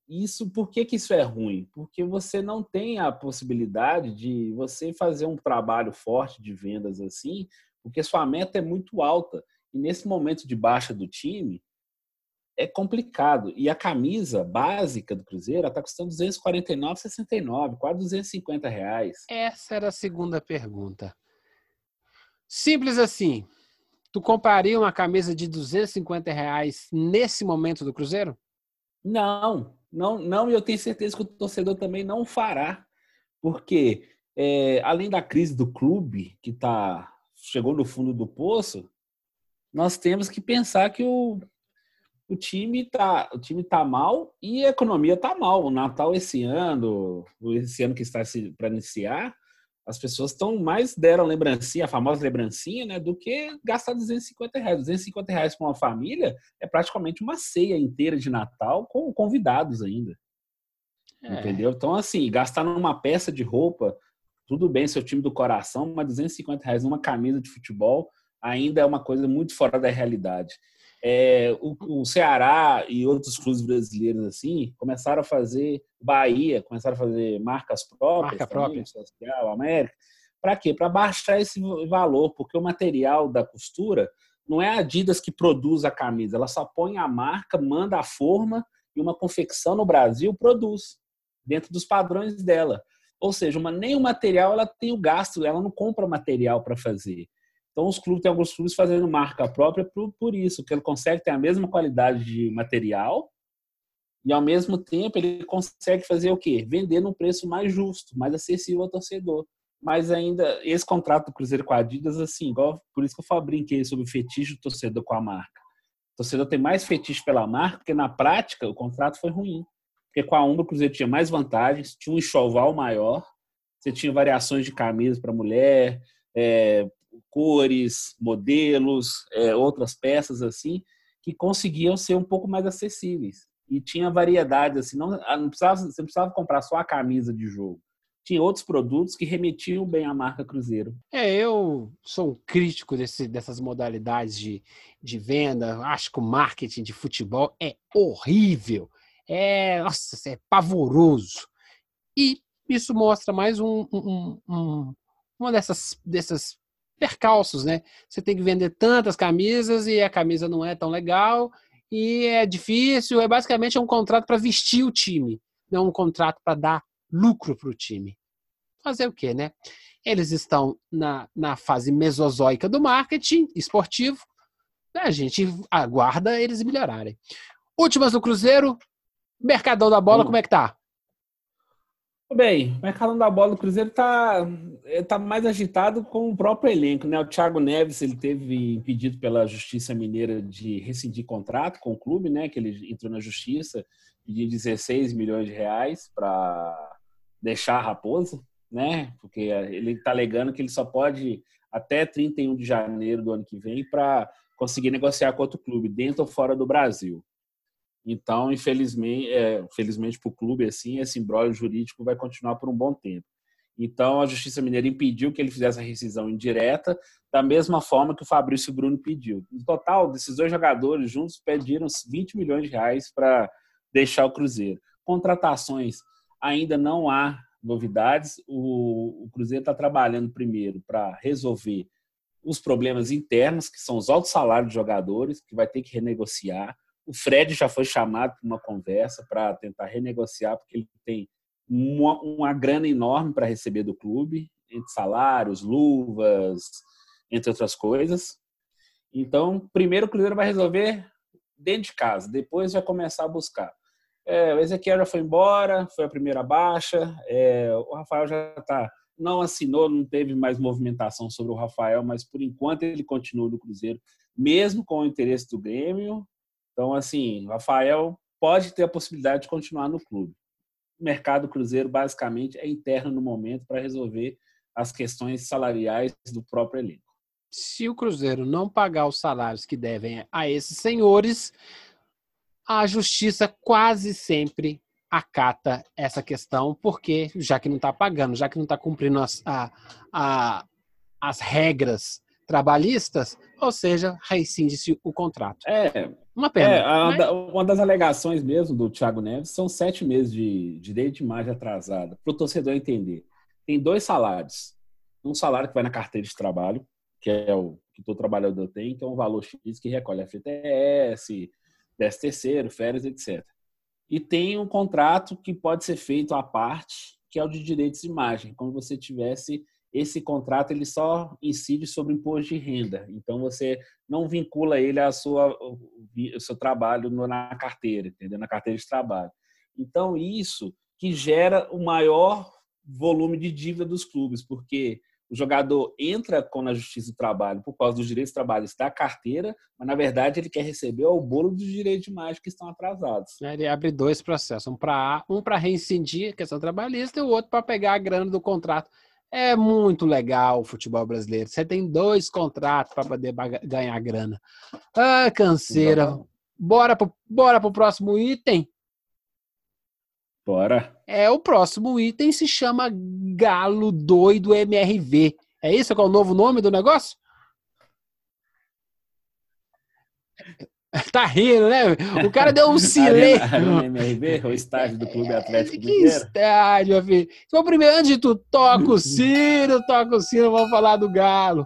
Isso, por que, que isso é ruim? Porque você não tem a possibilidade de você fazer um trabalho forte de vendas assim, porque sua meta é muito alta. E nesse momento de baixa do time, é complicado. E a camisa básica do Cruzeiro está custando 249,69, quase 250 reais. Essa era a segunda pergunta. Simples assim. Tu compraria uma camisa de 250 reais nesse momento do Cruzeiro? Não, não, não. E eu tenho certeza que o torcedor também não fará, porque é, além da crise do clube que está chegou no fundo do poço, nós temos que pensar que o, o time tá o time tá mal e a economia tá mal. O Natal esse ano, esse ano que está para iniciar, as pessoas estão mais deram lembrancinha, a famosa lembrancinha, né, do que gastar 250 reais. 250 reais para uma família é praticamente uma ceia inteira de Natal com convidados ainda. É. Entendeu? Então, assim, gastar numa peça de roupa Tudo bem, seu time do coração, mas 250 reais numa camisa de futebol ainda é uma coisa muito fora da realidade. É, o, o, Ceará e outros clubes brasileiros assim começaram a fazer Bahia, começaram a fazer marcas próprias, Marca própria. Social, América. Para quê? Para baixar esse valor, porque o material da costura não é a Adidas que produz a camisa, ela só põe a marca, manda a forma e uma confecção no Brasil produz dentro dos padrões dela. Ou seja, uma, nem o material ela tem o gasto, ela não compra material para fazer. Então, os clubes, tem alguns clubes fazendo marca própria por, por isso, que ele consegue ter a mesma qualidade de material e, ao mesmo tempo, ele consegue fazer o quê? Vender num preço mais justo, mais acessível ao torcedor. Mas ainda, esse contrato do Cruzeiro com a Adidas, assim, igual, por isso que eu brinquei sobre o fetiche do torcedor com a marca. O torcedor tem mais fetiche pela marca, porque na prática o contrato foi ruim. Porque com a Umbro o Cruzeiro tinha mais vantagens, tinha um enxoval maior, você tinha variações de camisas para mulher, é, cores, modelos, é, outras peças assim, que conseguiam ser um pouco mais acessíveis. E tinha variedade, assim, não, ah, não precisava, você não precisava comprar só a camisa de jogo. Tinha outros produtos que remetiam bem à marca Cruzeiro. É, eu sou um crítico desse, dessas modalidades de, de venda. Acho que o marketing de futebol é horrível é, nossa, é pavoroso. E isso mostra mais um, um, um, uma dessas, dessas percalços, né? Você tem que vender tantas camisas e a camisa não é tão legal e é difícil. É basicamente um contrato para vestir o time, não um contrato para dar lucro para o time. Fazer o quê, né? Eles estão na, na fase mesozoica do marketing esportivo. A gente aguarda eles melhorarem. Últimas do Cruzeiro, Mercadão da bola, hum. como é que tá? Bem, o Mercadão da bola do Cruzeiro tá, é, tá mais agitado com o próprio elenco, né? O Thiago Neves, ele teve pedido pela Justiça Mineira de rescindir contrato com o clube, né? Que ele entrou na Justiça, pediu 16 milhões de reais para deixar a Raposa, né? Porque ele está alegando que ele só pode até 31 de janeiro do ano que vem para conseguir negociar com outro clube, dentro ou fora do Brasil. Então, infelizmente, é, felizmente para o clube, assim, esse embrólio jurídico vai continuar por um bom tempo. Então, a Justiça Mineira impediu que ele fizesse a rescisão indireta, da mesma forma que o Fabrício Bruno pediu. No total, desses dois jogadores juntos pediram 20 milhões de reais para deixar o Cruzeiro. Contratações, ainda não há novidades. O, o Cruzeiro está trabalhando primeiro para resolver os problemas internos, que são os altos salários de jogadores, que vai ter que renegociar. O Fred já foi chamado para uma conversa para tentar renegociar, porque ele tem uma, uma grana enorme para receber do clube, entre salários, luvas, entre outras coisas. Então, primeiro o Cruzeiro vai resolver dentro de casa, depois vai começar a buscar. É, o Ezequiel já foi embora, foi a primeira baixa, é, o Rafael já está não assinou, não teve mais movimentação sobre o Rafael, mas por enquanto ele continua no Cruzeiro, mesmo com o interesse do Grêmio, então, assim, Rafael pode ter a possibilidade de continuar no clube. O mercado cruzeiro, basicamente, é interno no momento para resolver as questões salariais do próprio elenco. Se o Cruzeiro não pagar os salários que devem a esses senhores, a justiça quase sempre acata essa questão, porque já que não está pagando, já que não está cumprindo as, a, a, as regras trabalhistas, ou seja, rescinde-se o contrato. É, uma pena. É, a, mas... Uma das alegações mesmo do Thiago Neves são sete meses de direito de imagem atrasada, para o torcedor entender. Tem dois salários. Um salário que vai na carteira de trabalho, que é o que todo trabalhador tem, que é um valor X que recolhe FTS, 10 terceiro, férias, etc. E tem um contrato que pode ser feito à parte, que é o de direitos de imagem, como você tivesse esse contrato ele só incide sobre imposto de renda. Então você não vincula ele à sua ao seu trabalho na carteira, entendeu? Na carteira de trabalho. Então isso que gera o maior volume de dívida dos clubes, porque o jogador entra com na Justiça do Trabalho por causa dos direitos trabalhistas da carteira, mas na verdade ele quer receber o bolo dos direitos de imagem que estão atrasados. É, ele abre dois processos, um para um para reincidir a questão trabalhista e o outro para pegar a grana do contrato é muito legal o futebol brasileiro. Você tem dois contratos para poder ganhar grana. Ah, canseira. Bora pro, bora pro próximo item. Bora. É, o próximo item se chama Galo Doido MRV. É isso que é o novo nome do negócio? Tá rindo, né? O cara deu um silêncio. MRV, o estádio do Clube Atlético Que estádio, meu filho. Então, primeiro, antes de tudo, toca o sino, toca o sino, vamos falar do Galo.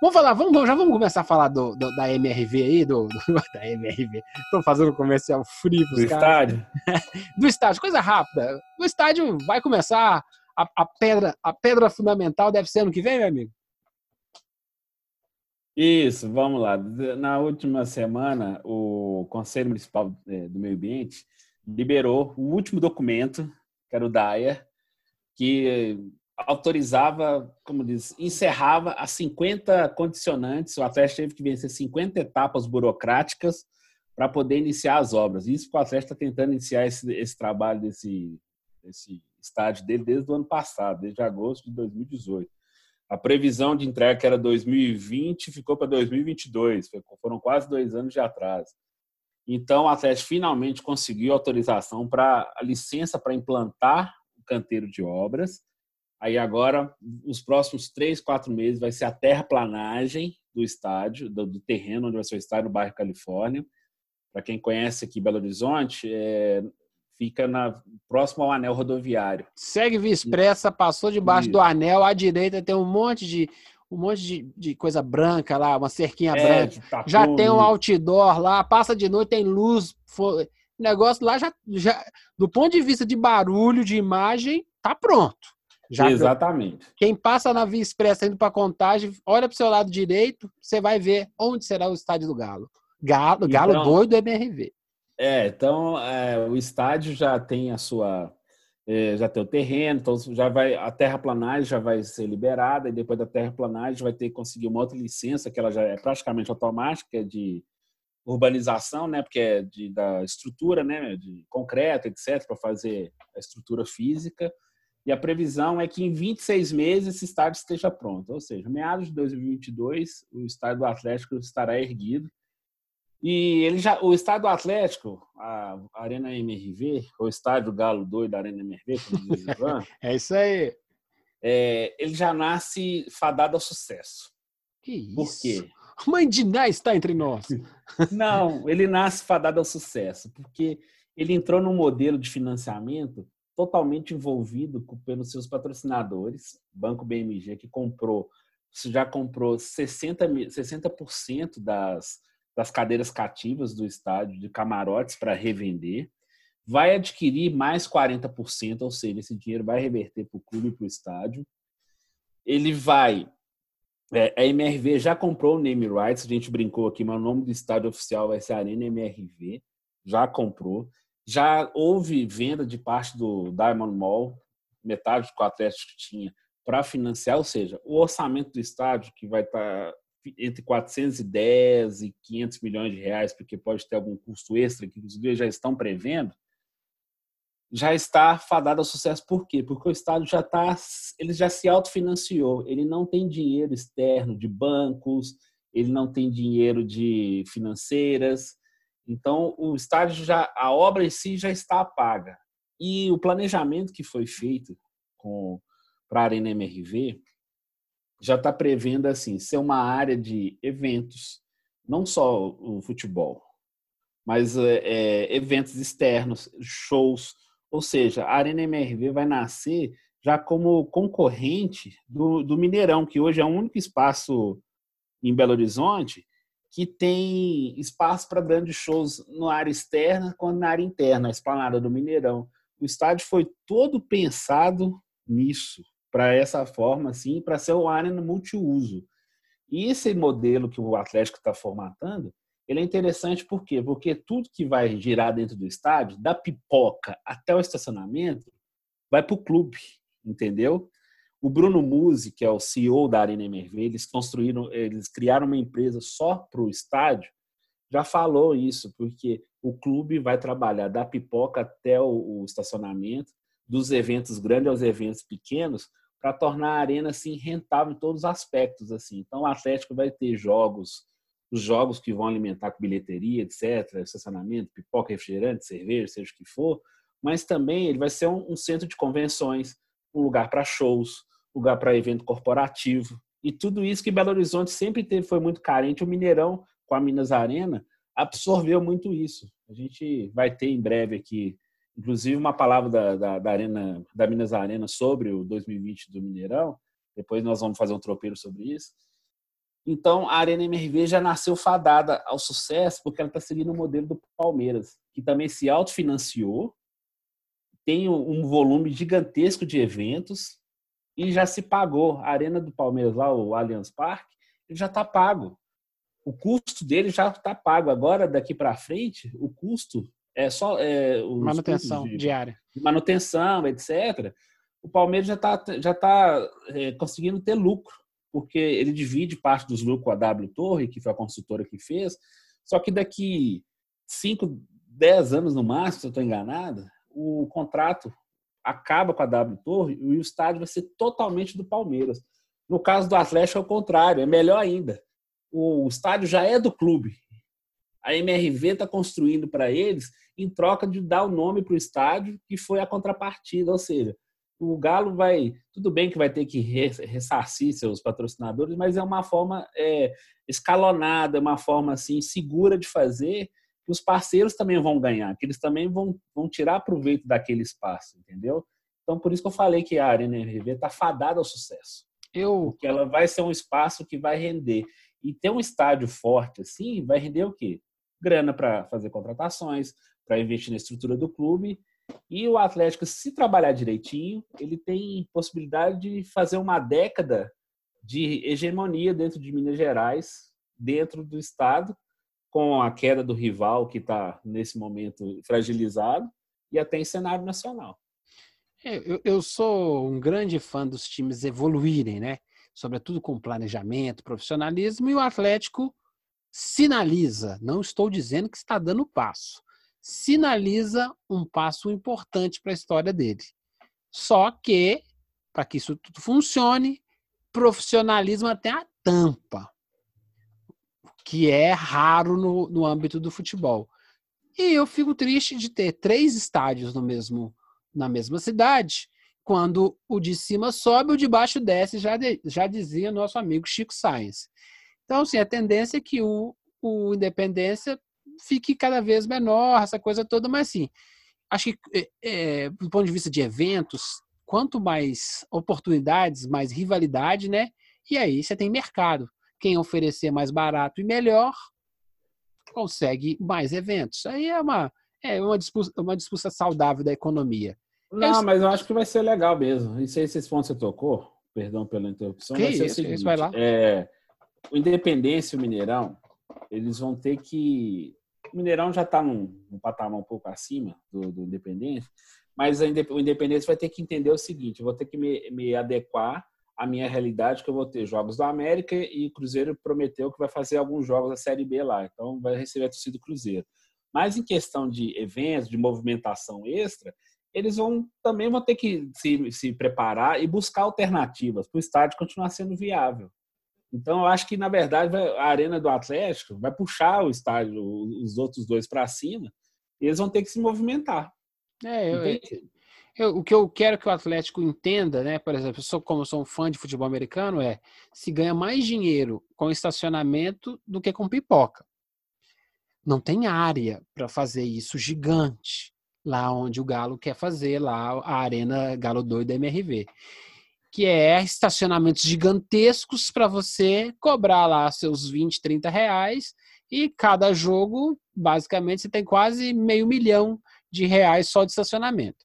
Vamos falar, vamos, já vamos começar a falar do, do da MRV aí, do, do da MRV. Estou fazendo comercial frio Do estádio? do estádio, coisa rápida. O estádio vai começar, a, a, pedra, a pedra fundamental deve ser ano que vem, meu amigo? Isso, vamos lá. Na última semana, o Conselho Municipal é, do Meio Ambiente liberou o último documento, que era o DAIA, que autorizava, como diz, encerrava as 50 condicionantes. O Atlético teve que vencer 50 etapas burocráticas para poder iniciar as obras. Isso que o Atlético está tentando iniciar esse, esse trabalho desse, desse estádio dele desde o ano passado, desde agosto de 2018. A previsão de entrega que era 2020 ficou para 2022, foram quase dois anos de atraso. Então, o Atlético finalmente conseguiu autorização para a licença para implantar o canteiro de obras. Aí agora, os próximos três, quatro meses, vai ser a terraplanagem do estádio, do, do terreno onde vai ser o estádio no bairro Califórnia. Para quem conhece aqui Belo Horizonte, é, fica na, próximo ao anel rodoviário. Segue Via Expressa, passou debaixo Isso. do anel, à direita tem um monte de um monte de, de coisa branca lá, uma cerquinha é, branca. Tá já tem um outdoor lá, passa de noite, tem luz. O negócio lá já, já, do ponto de vista de barulho, de imagem, tá pronto. Já Exatamente. Quem passa na Via Expressa indo para Contagem, olha para o seu lado direito, você vai ver onde será o estádio do Galo. Galo, Galo então, doido MRV. É, então é, o estádio já tem a sua. É, já tem o terreno, então já vai a terraplanagem já vai ser liberada e depois da terraplanagem vai ter que conseguir uma outra licença que ela já é praticamente automática de urbanização, né, porque é de, da estrutura, né, de concreto, etc, para fazer a estrutura física. E a previsão é que em 26 meses esse estádio esteja pronto, ou seja, meados de 2022 o estádio do Atlético estará erguido e ele já, o estádio Atlético, a Arena MRV, o estádio Galo Doido da Arena MRV, como diz Ivan, é isso aí. É, ele já nasce fadado ao sucesso. Que isso? Por quê? Mãe de Ná está entre nós. Não, ele nasce fadado ao sucesso, porque ele entrou num modelo de financiamento totalmente envolvido pelos seus patrocinadores, Banco BMG, que comprou, já comprou 60%, 60 das das cadeiras cativas do estádio, de camarotes para revender, vai adquirir mais 40%, ou seja, esse dinheiro vai reverter para o clube e para o estádio. Ele vai. É, a MRV já comprou o name rights, a gente brincou aqui, mas o nome do estádio oficial vai ser Arena MRV, já comprou. Já houve venda de parte do Diamond Mall, metade do que o Atlético tinha, para financiar, ou seja, o orçamento do estádio, que vai estar tá entre 410 e 500 milhões de reais, porque pode ter algum custo extra que os já estão prevendo, já está fadado ao sucesso. Por quê? Porque o Estado já está, ele já se autofinanciou, ele não tem dinheiro externo de bancos, ele não tem dinheiro de financeiras. Então, o estádio já, a obra em si já está paga. E o planejamento que foi feito para a Arena MRV, já está prevendo assim ser uma área de eventos, não só o futebol, mas é, é, eventos externos, shows, ou seja, a Arena MRV vai nascer já como concorrente do, do Mineirão, que hoje é o único espaço em Belo Horizonte que tem espaço para grandes shows na área externa quanto na área interna, a esplanada do Mineirão. O estádio foi todo pensado nisso para essa forma, assim, para ser uma área multiuso. E esse modelo que o Atlético está formatando, ele é interessante por quê? Porque tudo que vai girar dentro do estádio, da pipoca até o estacionamento, vai para o clube, entendeu? O Bruno Musi, que é o CEO da Arena MRV, eles construíram, eles criaram uma empresa só para o estádio, já falou isso, porque o clube vai trabalhar da pipoca até o, o estacionamento, dos eventos grandes aos eventos pequenos, para tornar a arena assim rentável em todos os aspectos assim. Então o Atlético vai ter jogos, os jogos que vão alimentar com bilheteria, etc, estacionamento, pipoca, refrigerante, cerveja, seja o que for, mas também ele vai ser um, um centro de convenções, um lugar para shows, lugar para evento corporativo. E tudo isso que Belo Horizonte sempre teve foi muito carente. O Mineirão, com a Minas Arena, absorveu muito isso. A gente vai ter em breve aqui, inclusive, uma palavra da, da, da Arena, da Minas Arena sobre o 2020 do Mineirão. Depois nós vamos fazer um tropeiro sobre isso. Então, a Arena MRV já nasceu fadada ao sucesso porque ela está seguindo o modelo do Palmeiras, que também se autofinanciou, tem um volume gigantesco de eventos e já se pagou. A Arena do Palmeiras, lá, o Allianz Parque, já está pago. O custo dele já está pago. Agora, daqui para frente, o custo é só. É, manutenção de, diária. De manutenção, etc. O Palmeiras já está já tá, é, conseguindo ter lucro, porque ele divide parte dos lucros com a W Torre, que foi a consultora que fez. Só que daqui 5, 10 anos no máximo, se eu estou enganado, o contrato acaba com a W Torre e o estádio vai ser totalmente do Palmeiras. No caso do Atlético é o contrário, é melhor ainda. O estádio já é do clube. A MRV está construindo para eles em troca de dar o nome para o estádio, que foi a contrapartida. Ou seja, o Galo vai. Tudo bem que vai ter que ressarcir seus patrocinadores, mas é uma forma é, escalonada, uma forma assim segura de fazer que os parceiros também vão ganhar, que eles também vão, vão tirar proveito daquele espaço, entendeu? Então, por isso que eu falei que a Arena MRV está fadada ao sucesso. Eu... Porque ela vai ser um espaço que vai render. E ter um estádio forte assim, vai render o quê? Grana para fazer contratações, para investir na estrutura do clube. E o Atlético, se trabalhar direitinho, ele tem possibilidade de fazer uma década de hegemonia dentro de Minas Gerais, dentro do estado, com a queda do rival que está nesse momento fragilizado e até em cenário nacional. É, eu, eu, sou um grande fã dos times evoluírem, né? Sobretudo com planejamento, profissionalismo, e o Atlético sinaliza, não estou dizendo que está dando passo, sinaliza um passo importante para a história dele. Só que, para que isso tudo funcione, profissionalismo até a tampa que é raro no, no âmbito do futebol. E eu fico triste de ter três estádios no mesmo, na mesma cidade, quando o de cima sobe, o de baixo desce, já, de, já dizia nosso amigo Chico Sainz. Então, assim, a tendência é que o, o Independência fique cada vez menor, essa coisa toda, mas assim, acho que é, é, do ponto de vista de eventos, quanto mais oportunidades, mais rivalidade, né? E aí você tem mercado. Quem oferecer mais barato e melhor consegue mais eventos. Aí é uma, é uma, disputa, uma disputa saudável da economia. Não, eu... mas eu acho que vai ser legal mesmo. Isso aí, esses pontos você tocou, perdão pela interrupção. Que vai isso, seguinte, isso vai lá. É, o Independência e o Mineirão, eles vão ter que. O Mineirão já está num, num, patamar um pouco acima do, do Independência, mas o Independência vai ter que entender o seguinte: eu vou ter que me, me adequar a minha realidade que eu vou ter jogos da América e o Cruzeiro prometeu que vai fazer alguns jogos da Série B lá, então vai receber a torcida do Cruzeiro. Mas em questão de eventos, de movimentação extra, eles vão também vão ter que se, se preparar e buscar alternativas para o estádio continuar sendo viável. Então, eu acho que, na verdade, a arena do Atlético vai puxar o estádio, os outros dois para cima, e eles vão ter que se movimentar. É, eu, eu, o que eu quero que o Atlético entenda, né? Por exemplo, eu sou, como eu sou um fã de futebol americano, é se ganha mais dinheiro com estacionamento do que com pipoca. Não tem área para fazer isso gigante lá onde o Galo quer fazer, lá a Arena Galo Doido MRV. Que é estacionamentos gigantescos para você cobrar lá seus 20, 30 reais e cada jogo, basicamente, você tem quase meio milhão de reais só de estacionamento.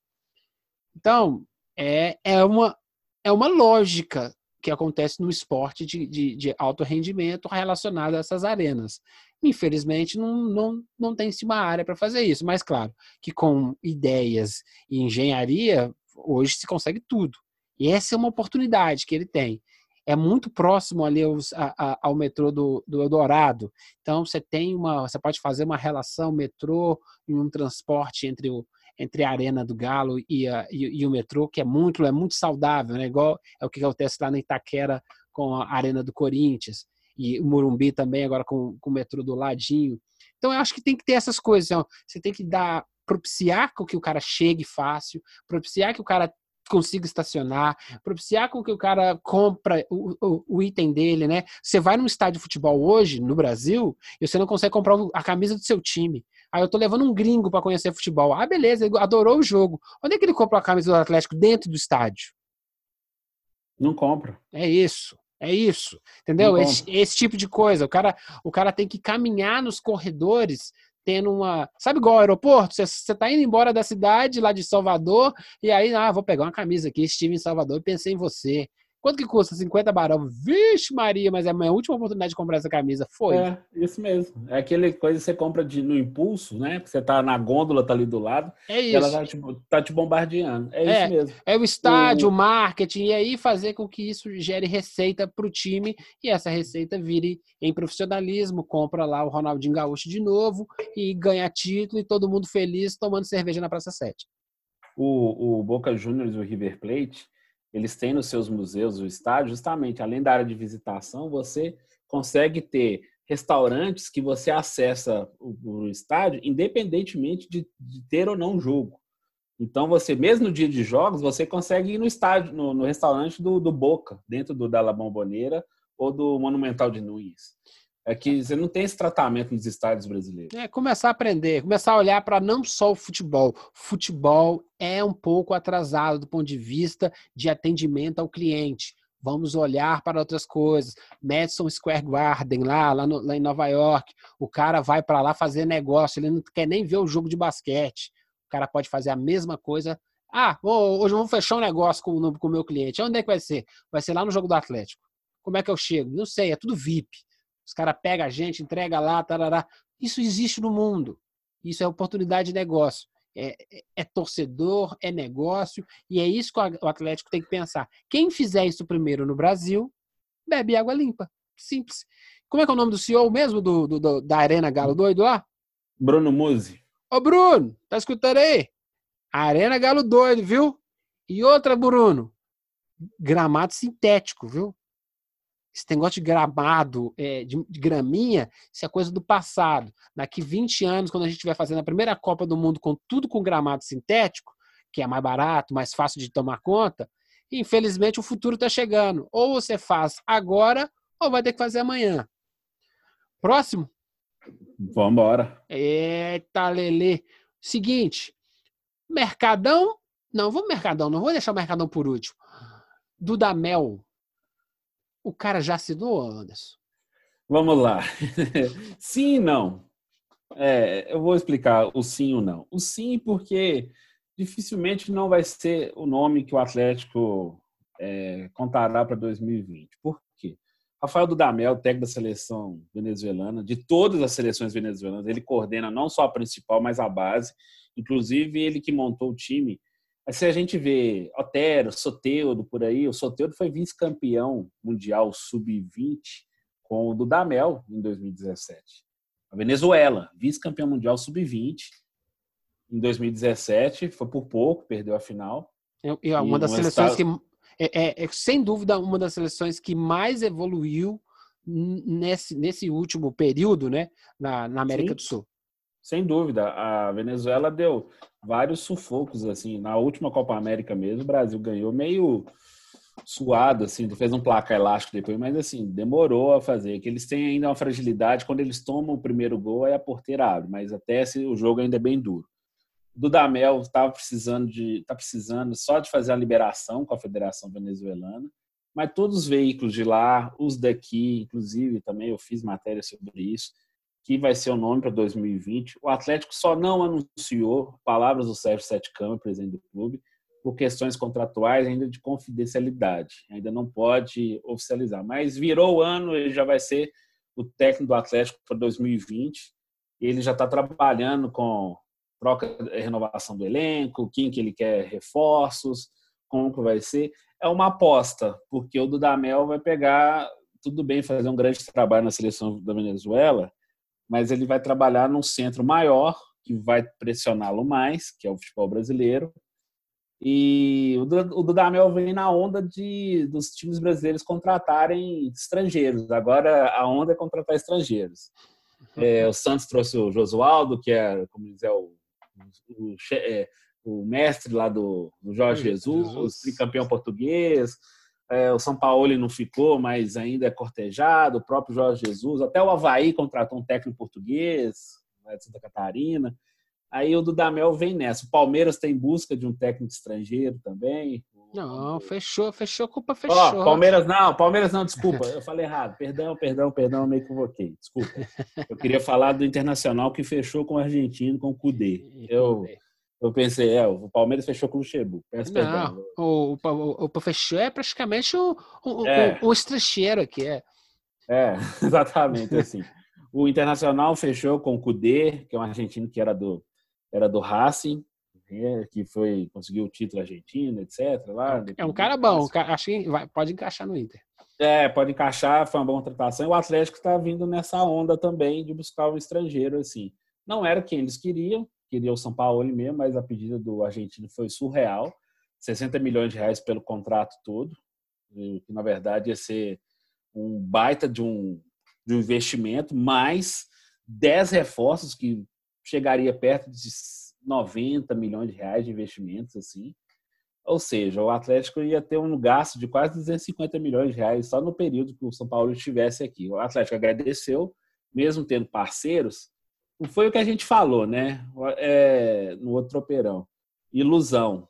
Então, é, é, uma, é uma lógica que acontece no esporte de, de, de alto rendimento relacionado a essas arenas. Infelizmente, não, não, não tem-se uma área para fazer isso, mas claro que com ideias e engenharia, hoje se consegue tudo. E essa é uma oportunidade que ele tem. É muito próximo ali a, a, ao metrô do, do Eldorado. Então, você tem uma. Você pode fazer uma relação metrô e um transporte entre o, entre a Arena do Galo e, a, e, e, o metrô, que é muito, é muito saudável, né? igual é o que acontece lá na Itaquera com a Arena do Corinthians, e o Morumbi também, agora com, com o metrô do ladinho. Então, eu acho que tem que ter essas coisas. Então, você tem que dar propiciar que o cara chegue fácil, propiciar que o cara consiga estacionar, propiciar com que o cara compra o, o, o, item dele, né? Você vai num estádio de futebol hoje, no Brasil, e você não consegue comprar a camisa do seu time. Aí eu tô levando um gringo para conhecer futebol. Ah, beleza, ele adorou o jogo. Onde é que ele comprou a camisa do Atlético? Dentro do estádio. Não compra. É isso. É isso, entendeu? Esse, esse, tipo de coisa. O cara, o cara tem que caminhar nos corredores tendo uma. Sabe igual ao aeroporto? Você, você tá indo embora da cidade, lá de Salvador, e aí, ah, vou pegar uma camisa aqui, estive em Salvador e pensei em você. Quanto que custa? 50 barão. Vixe, Maria, mas é a minha última oportunidade de comprar essa camisa. Foi. É, isso mesmo. É aquele coisa que você compra de, no impulso, né? Porque você tá na gôndola, tá ali do lado. É isso. ela tá te, tá te bombardeando. É, é, isso mesmo. É o estádio, o... marketing, e aí fazer com que isso gere receita para o time e essa receita vire em profissionalismo. Compra lá o Ronaldinho Gaúcho de novo e ganha título e todo mundo feliz tomando cerveja na Praça 7. O, o Boca Juniors e o River Plate eles têm nos seus museus o estádio, justamente além da área de visitação, você consegue ter restaurantes que você acessa o, o estádio independentemente de, de, ter ou não jogo. Então você, mesmo no dia de jogos, você consegue ir no estádio, no, no restaurante do, do Boca, dentro do da La Bombonera ou do Monumental de Nunes. É que você não tem esse tratamento nos estádios brasileiros. É começar a aprender, começar a olhar para não só o futebol. Futebol é um pouco atrasado do ponto de vista de atendimento ao cliente. Vamos olhar para outras coisas. Madison Square Garden, lá, lá, no, lá em Nova York, o cara vai para lá fazer negócio, ele não quer nem ver o jogo de basquete. O cara pode fazer a mesma coisa. Ah, hoje vamos fechar um negócio com o meu cliente. Onde é que vai ser? Vai ser lá no jogo do Atlético. Como é que eu chego? Não sei, é tudo VIP. Os caras pegam a gente, entrega lá, tarará. Isso existe no mundo. Isso é oportunidade de negócio. É, é, é, torcedor, é negócio, e é isso que o Atlético tem que pensar. Quem fizer isso primeiro no Brasil, bebe água limpa. Simples. Como é que é o nome do CEO mesmo do, do, do da Arena Galo Doido lá? Bruno Musi. Ô, Bruno, tá escutando aí? Arena Galo Doido, viu? E outra, Bruno, gramado sintético, viu? Esse negócio de gramado, é, de, de, graminha, isso é coisa do passado. Daqui 20 anos, quando a gente estiver fazendo a primeira Copa do Mundo com tudo com gramado sintético, que é mais barato, mais fácil de tomar conta, infelizmente o futuro está chegando. Ou você faz agora, ou vai ter que fazer amanhã. Próximo? Vamos embora. Eita, Lele. Seguinte, Mercadão. Não, vamos Mercadão, não vou deixar o Mercadão por último. Dudamel o cara já assinou, Anderson? Vamos lá. sim e não. É, eu vou explicar o sim ou não. O sim porque dificilmente não vai ser o nome que o Atlético é, contará para 2020. Por quê? Rafael Dudamel, técnico da seleção venezuelana, de todas as seleções venezuelanas, ele coordena não só a principal, mas a base. Inclusive, ele que montou o time mas se a gente vê Otero, Soteudo por aí, o Soteudo foi vice-campeão mundial sub-20 com o Dudamel em 2017. A Venezuela, vice-campeão mundial sub-20 em 2017, foi por pouco, perdeu a final. É, é uma das seleções estado... que é, é, é, sem dúvida uma das seleções que mais evoluiu nesse, nesse último período, né, na, na América Sim. do Sul. Sem dúvida, a Venezuela deu vários sufocos assim. Na última Copa América mesmo, o Brasil ganhou meio suado assim, fez um placar elástico depois, mas assim, demorou a fazer, que eles têm ainda uma fragilidade, quando eles tomam o primeiro gol, aí a porteira abre, mas até esse, o jogo ainda é bem duro. O Dudamel estava precisando de tá precisando só de fazer a liberação com a Federação Venezuelana, mas todos os veículos de lá, os daqui, inclusive também eu fiz matéria sobre isso, que vai ser o nome para 2020. O Atlético só não anunciou, palavras do Sérgio Sete Câmara, presidente do clube, por questões contratuais ainda de confidencialidade. Ainda não pode oficializar. Mas virou o ano, ele já vai ser o técnico do Atlético para 2020. Ele já está trabalhando com troca, renovação do elenco, quem que ele quer reforços, como que vai ser. É uma aposta, porque o Dudamel vai pegar, tudo bem, fazer um grande trabalho na seleção da Venezuela, mas ele vai trabalhar num centro maior, que vai pressioná-lo mais, que é o futebol brasileiro. E o Dudamel vem na onda de dos times brasileiros contratarem estrangeiros. Agora a onda é contratar estrangeiros. Uhum. É, o Santos trouxe o Josualdo, que é, como diz, é o o, é, o mestre lá do, do Jorge Jesus, Jesus. tricampeão português. É, o São Paulo não ficou, mas ainda é cortejado. O próprio Jorge Jesus, até o Havaí contratou um técnico português, lá de Santa Catarina. Aí o Dudamel vem nessa. O Palmeiras tem busca de um técnico estrangeiro também. Não, fechou, fechou, culpa fechou. Ó, Palmeiras não, Palmeiras não, desculpa, eu falei errado. Perdão, perdão, perdão, me equivoquei. Desculpa. Eu queria falar do Internacional que fechou com o argentino, com o Cudê. Eu, eu pensei, é, o Palmeiras fechou com o Luxemburgo. Não. O, o, o, fechou é praticamente o, o, é. o, o estrangeiro aqui, é. É, exatamente, assim. O Internacional fechou com o Cudê, que é um argentino que era do, era do Racing, né, que foi conseguiu o título argentino, etc. Lá, é um cara bom, acho que vai, pode encaixar no Inter. É, pode encaixar, foi uma boa contratação. E o Atlético está vindo nessa onda também de buscar um estrangeiro, assim. Não era quem eles queriam, queria o São Paulo mesmo, mas a pedida do argentino foi surreal. 60 milhões de reais pelo contrato todo, que na verdade ia ser um baita de um, de um investimento, mais 10 reforços que chegaria perto de 90 milhões de reais de investimentos, assim. Ou seja, o Atlético ia ter um gasto de quase 250 milhões de reais só no período que o São Paulo estivesse aqui. O Atlético agradeceu, mesmo tendo parceiros. Foi o que a gente falou, né? É, no outro tropeirão. Ilusão.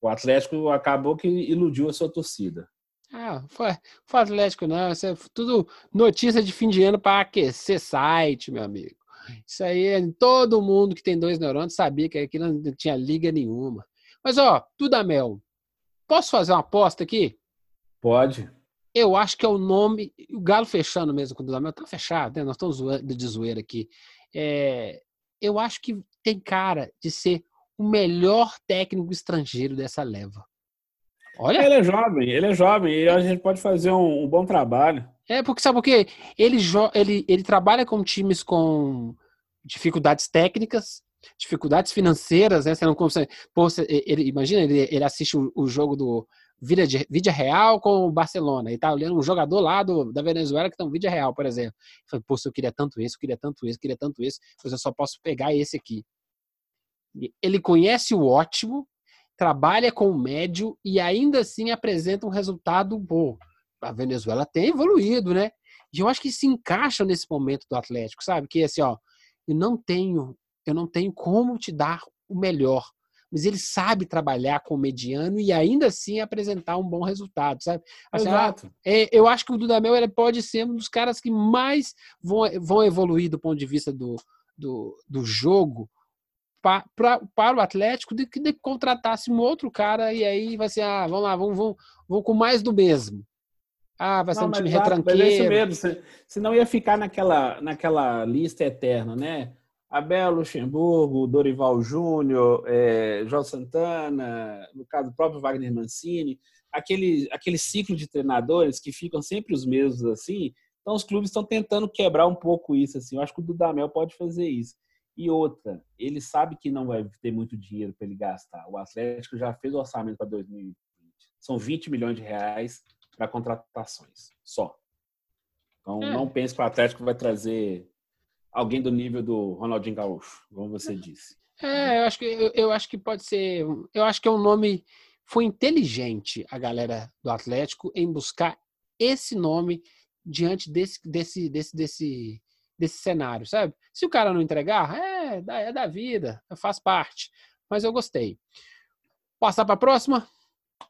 O Atlético acabou que iludiu a sua torcida. Ah, foi, foi Atlético, não. Isso é tudo notícia de fim de ano para aquecer site, meu amigo. Isso aí, todo mundo que tem dois neurônios sabia que aquilo não tinha liga nenhuma. Mas, ó, Dudamel, posso fazer uma aposta aqui? Pode. Eu acho que é o nome. O Galo fechando mesmo com o Dudamel, tá fechado, né? Nós estamos de zoeira aqui. É, eu acho que tem cara de ser o melhor técnico estrangeiro dessa leva. Olha. Ele é jovem, ele é jovem e a gente pode fazer um, um bom trabalho. É, porque sabe por quê? Ele, ele, ele trabalha com times com dificuldades técnicas, dificuldades financeiras, né? Você não consegue. Pô, você, ele, imagina, ele, ele assiste o, o jogo do Vídea, Vídea Real com o Barcelona e tá olhando um jogador lá do, da Venezuela que tá um Vídea Real, por exemplo. Fala, Pô, eu queria tanto esse, eu queria tanto esse, eu queria tanto esse, mas eu só posso pegar esse aqui. Ele conhece o ótimo, trabalha com o médio e ainda assim apresenta um resultado bom a Venezuela tem evoluído, né? E eu acho que se encaixa nesse momento do Atlético, sabe? Que é assim, ó, eu não tenho, eu não tenho como te dar o melhor, mas ele sabe trabalhar com o mediano e ainda assim apresentar um bom resultado, sabe? Assim, Exato. É, eu acho que o Dudamel ele pode ser um dos caras que mais vão, vão evoluir do ponto de vista do, do, do jogo para, pra, para o Atlético de que de contratasse um outro cara e aí vai ser, ah, vamos lá, vamos, vamos, vamos com mais do mesmo. Ah, vai ser não, um time exato, retranqueiro. Mas é isso mesmo. Senão ia ficar naquela, naquela lista eterna, né? Abel Luxemburgo, Dorival Júnior, é, João Santana, no caso o próprio Wagner Mancini, aquele, aquele ciclo de treinadores que ficam sempre os mesmos assim. Então os clubes estão tentando quebrar um pouco isso assim. Eu acho que o Dudamel pode fazer isso. E outra, ele sabe que não vai ter muito dinheiro para ele gastar. O Atlético já fez o orçamento para 2020. São 20 milhões de reais para contratações só. Então, é. não pense que o Atlético vai trazer alguém do nível do Ronaldinho Gaúcho, como você disse. É, eu acho que eu, eu, acho que pode ser. Eu acho que é um nome. Foi inteligente a galera do Atlético em buscar esse nome diante desse desse desse desse, desse cenário, sabe? Se o cara não entregar, é, é da vida, faz parte. Mas eu gostei. Passar para a próxima?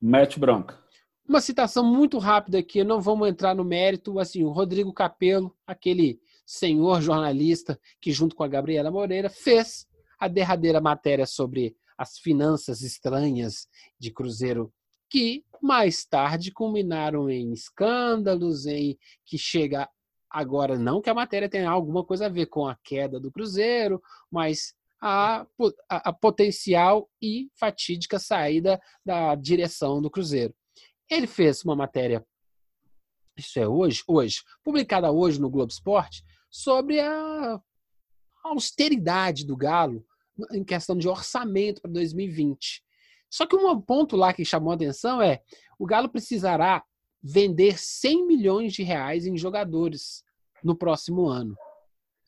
Mete bronca. Uma citação muito rápida aqui, não vamos entrar no mérito. Assim, o Rodrigo Capello, aquele senhor jornalista que, junto com a Gabriela Moreira, fez a derradeira matéria sobre as finanças estranhas de Cruzeiro, que mais tarde culminaram em escândalos, em que chega agora, não que a matéria tenha alguma coisa a ver com a queda do Cruzeiro, mas a, a, a potencial e fatídica saída da direção do Cruzeiro. Ele fez uma matéria, isso é hoje, hoje, publicada hoje no Globo Esporte, sobre a austeridade do Galo em questão de orçamento para 2020. Só que um ponto lá que chamou a atenção é o Galo precisará vender 100 milhões de reais em jogadores no próximo ano.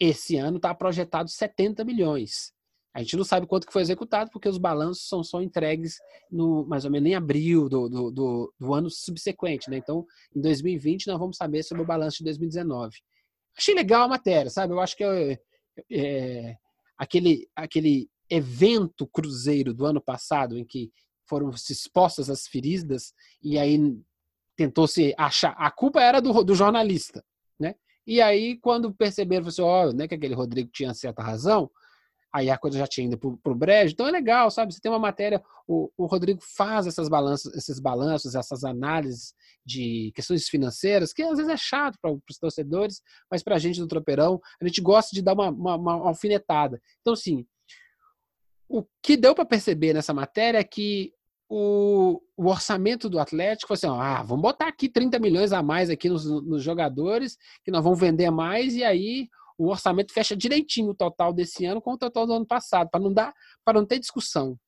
Esse ano está projetado 70 milhões. A gente não sabe quanto que foi executado, porque os balanços são só entregues no mais ou menos em abril do, do, do, do ano subsequente, né? Então, em 2020, nós vamos saber sobre o balanço de 2019. Achei legal a matéria, sabe? Eu acho que é, é, aquele, aquele evento cruzeiro do ano passado, em que foram expostas as feridas, e aí tentou se achar. A culpa era do, do jornalista, né? E aí, quando perceberam, assim, ó, oh, né, que aquele Rodrigo tinha certa razão, aí a coisa já tinha ido para o brejo. Então é legal, sabe? Você tem uma matéria, o, o Rodrigo faz essas balanças, esses balanços, essas análises de questões financeiras, que às vezes é chato para os torcedores, mas para a gente do Tropeirão, a gente gosta de dar uma, uma, uma alfinetada. Então, assim, o que deu para perceber nessa matéria é que o, o, orçamento do Atlético foi assim: ó, ah, vamos botar aqui 30 milhões a mais aqui nos, nos jogadores, que nós vamos vender mais, e aí o orçamento fecha direitinho o total desse ano com o total do ano passado, para não dar, para não ter discussão.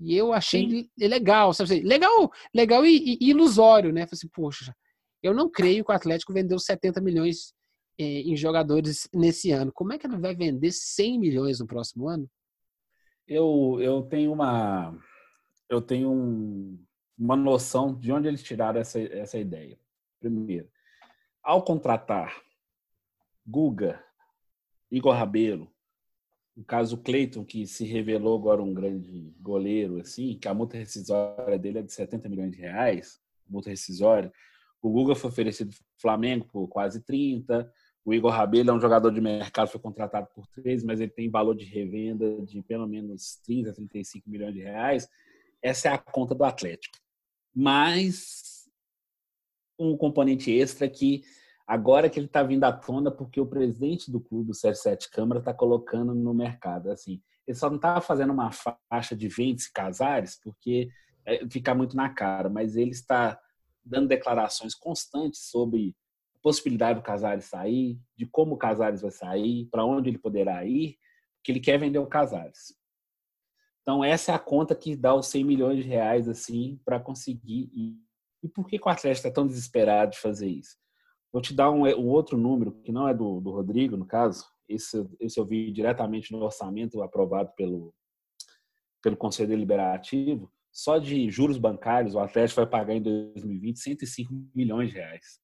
E eu achei Sim. legal, sabe? Assim, legal, legal e, e, ilusório, né? Falei assim, poxa, eu não creio que o Atlético vendeu 70 milhões eh, em jogadores nesse ano. Como é que ele vai vender 100 milhões no próximo ano? Eu, eu tenho uma eu tenho um, uma noção de onde eles tiraram essa, essa ideia. Primeiro, ao contratar Guga, Igor Rabelo, o caso Cleiton, que se revelou agora um grande goleiro, assim, que a multa rescisória dele é de 70 milhões de reais, multa rescisória. O Guga foi oferecido ao Flamengo por quase 30. O Igor Rabelo é um jogador de mercado, foi contratado por 13, mas ele tem valor de revenda de pelo menos 30, 35 milhões de reais. Essa é a conta do Atlético. Mas um componente extra que agora que ele está vindo à tona porque o presidente do clube, o Sérgio Sete Câmara, está colocando no mercado. Assim, ele só não está fazendo uma faixa de vendas e casares porque é, fica muito na cara, mas ele está dando declarações constantes sobre a possibilidade do Casares sair, de como o Casares vai sair, para onde ele poderá ir, que ele quer vender o Casares. Então essa é a conta que dá os 100 milhões de reais assim para conseguir ir. E por que o Atlético está tão desesperado de fazer isso? Vou te dar um, um outro número, que não é do, do Rodrigo, no caso. Esse, esse eu vi diretamente no orçamento aprovado pelo, pelo Conselho Deliberativo. Só de juros bancários, o Atlético vai pagar em 2020 105 milhões de reais.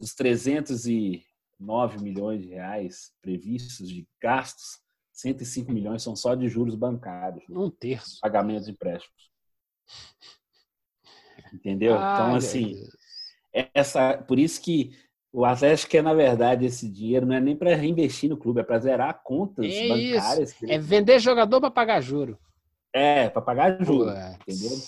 Dos 309 milhões de reais previstos de gastos, 105 milhões são só de juros bancários. Um terço. Pagamentos de empréstimos. Entendeu? Ai, então, assim, essa, por isso que o Atlético quer, na verdade, esse dinheiro não é nem para reinvestir no clube, é para zerar contas é bancárias. Isso. É vender jogador para pagar juro. É, para pagar juro, entendeu?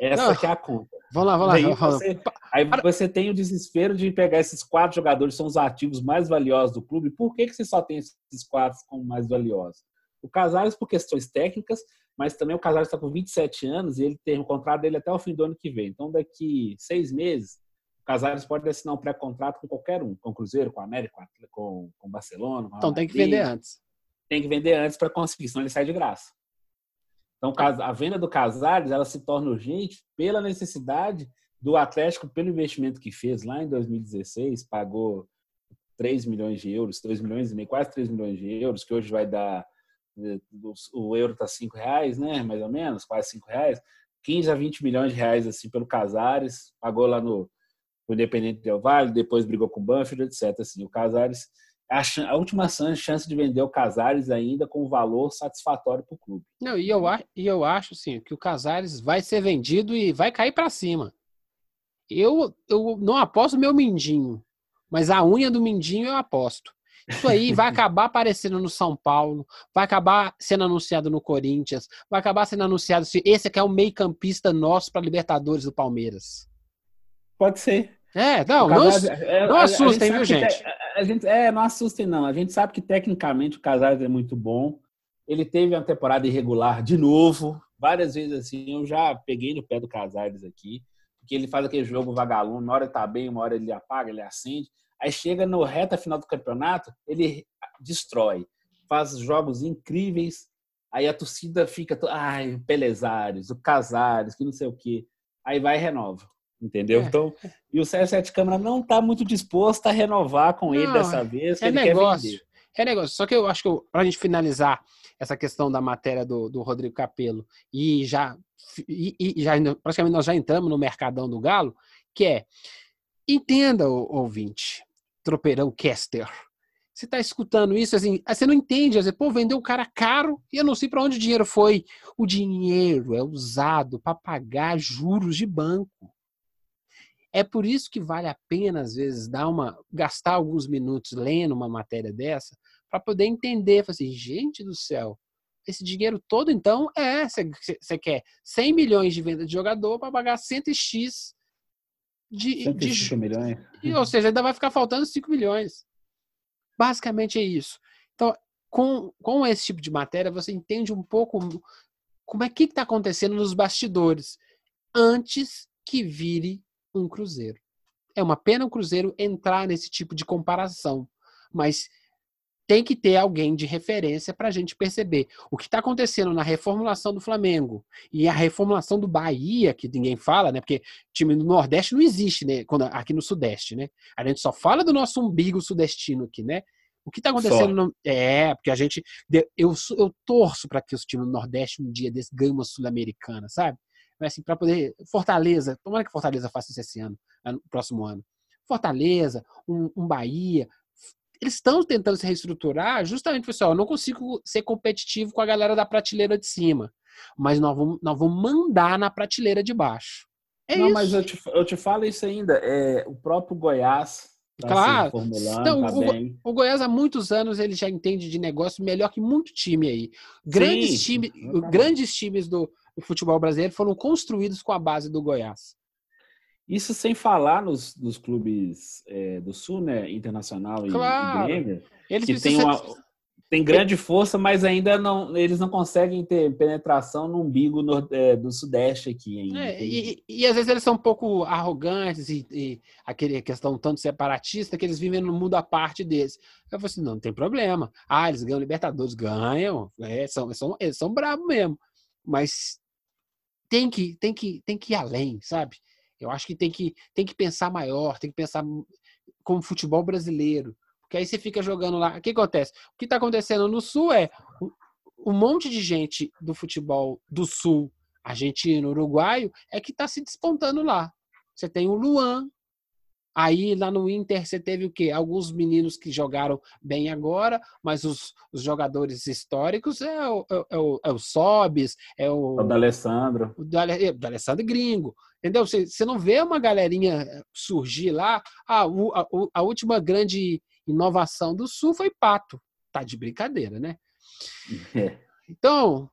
Essa não, que é a conta. Vamos lá, vamos aí lá. Você, aí você tem o desespero de pegar esses quatro jogadores, são os ativos mais valiosos do clube. Por que, que você só tem esses quatro como mais valiosos? O Casares por questões técnicas, mas também o Casares está com 27 anos e ele tem o contrato dele até o fim do ano que vem. Então, daqui seis meses, Casares pode assinar um pré-contrato com qualquer um, com o Cruzeiro, com o América, com o Barcelona. Com então tem que vender antes. Tem que vender antes para conseguir, senão ele sai de graça. Então a venda do Casares ela se torna urgente pela necessidade do Atlético, pelo investimento que fez lá em 2016, pagou 3 milhões de euros, 3 milhões e meio, quase 3 milhões de euros, que hoje vai dar eh, o euro está 5 reais, né? Mais ou menos, quase 5 reais. 15 a 20 milhões de reais assim pelo Casares, pagou lá no o Independente Del Vale, depois brigou com o Banfield, etc. Assim, o Casares, a, a última chance de vender o Casares ainda com valor satisfatório para o clube. Não, e eu, e eu acho assim, que o Casares vai ser vendido e vai cair para cima. Eu, eu não aposto meu mindinho, mas a unha do mindinho eu aposto. Isso aí vai acabar aparecendo no São Paulo, vai acabar sendo anunciado no Corinthians, vai acabar sendo anunciado se esse aqui é o meio-campista nosso para Libertadores do Palmeiras. Pode ser. É, não, não, é, não assustem, viu, gente? a gente? É, não assustem, não. A gente sabe que tecnicamente o Casares é muito bom. Ele teve uma temporada irregular de novo. Várias vezes assim, eu já peguei no pé do Casares aqui, porque ele faz aquele jogo vagalume, uma hora ele tá bem, uma hora ele apaga, ele acende. Aí chega no reta final do campeonato, ele destrói. Faz jogos incríveis. Aí a torcida fica, ai, Pelezares, o Casares, que não sei o quê. Aí vai e renova entendeu? É. Então, e o Sérgio Sete Câmara não está muito disposto a renovar com ele não, dessa vez. é negócio. É negócio. Só que eu acho que para a gente finalizar essa questão da matéria do, do Rodrigo Capello e já, e, e já praticamente nós já entramos no mercadão do Galo, que é entenda, ouvinte, tropeirão caster. Você está escutando isso, assim, você não entende, vezes, pô, vendeu um cara caro e eu não sei para onde o dinheiro foi. O dinheiro é usado para pagar juros de banco. É por isso que vale a pena, às vezes, dar uma, gastar alguns minutos lendo uma matéria dessa, para poder entender, assim, gente do céu, esse dinheiro todo, então, é, você quer 100 milhões de venda de jogador para pagar 100x de, 105 de milhões. E, ou seja, ainda vai ficar faltando 5 milhões. Basicamente é isso. Então, com, com esse tipo de matéria, você entende um pouco como é que está acontecendo nos bastidores antes que vire um Cruzeiro. É uma pena o Cruzeiro entrar nesse tipo de comparação, mas tem que ter alguém de referência para a gente perceber o que está acontecendo na reformulação do Flamengo e a reformulação do Bahia, que ninguém fala, né? Porque time do Nordeste não existe, né? Quando, aqui no Sudeste, né? A gente só fala do nosso umbigo sudestino aqui, né? O que está acontecendo no... É, porque a gente. Eu, eu torço para que os times do Nordeste um dia desse ganhem uma Sul-Americana, sabe? Mas assim, para poder. Fortaleza, tomara que Fortaleza faça isso esse ano, no próximo ano. Fortaleza, um, um Bahia, eles estão tentando se reestruturar justamente pessoal, eu não consigo ser competitivo com a galera da prateleira de cima, mas nós vamos, nós vamos mandar na prateleira de baixo. É não, isso. mas eu te, eu te falo isso ainda. É, o próprio Goiás Tá claro. Não, tá o, o, Goiás há muitos anos ele já entende de negócio melhor que muito time aí. Grandes, Sim, time, grandes times do, do, futebol brasileiro foram construídos com a base do Goiás. Isso sem falar nos, nos clubes é, do Sul, né? Internacional claro. e, Grêmio. Eles que tem, uma, tem grande força, mas ainda não eles não conseguem ter penetração no umbigo no, é, do Sudeste aqui ainda. É, e, e, às vezes eles são um pouco arrogantes e, e aquele questão tanto separatista que eles vivem no mundo à parte deles. Eu falei assim, não, não tem problema. Ah, eles ganham Libertadores, ganham. É, são, são, eles são bravos mesmo. Mas tem que, tem, que, tem que ir além, sabe? Eu acho que tem que, tem que pensar maior, tem que pensar como futebol brasileiro. Porque aí você fica jogando lá. O que acontece? O que está acontecendo no Sul é um monte de gente do futebol do Sul, argentino, uruguaio, é que está se despontando lá. Você tem o Luan, Aí lá no Inter você teve o quê? Alguns meninos que jogaram bem agora, mas os, os jogadores históricos é o, é, o, é o Sobis, é o. O D'Alessandro. O D'Alessandro gringo. Entendeu? Você, você não vê uma galerinha surgir lá. Ah, o, a, a última grande inovação do Sul foi Pato. Tá de brincadeira, né? É. Então,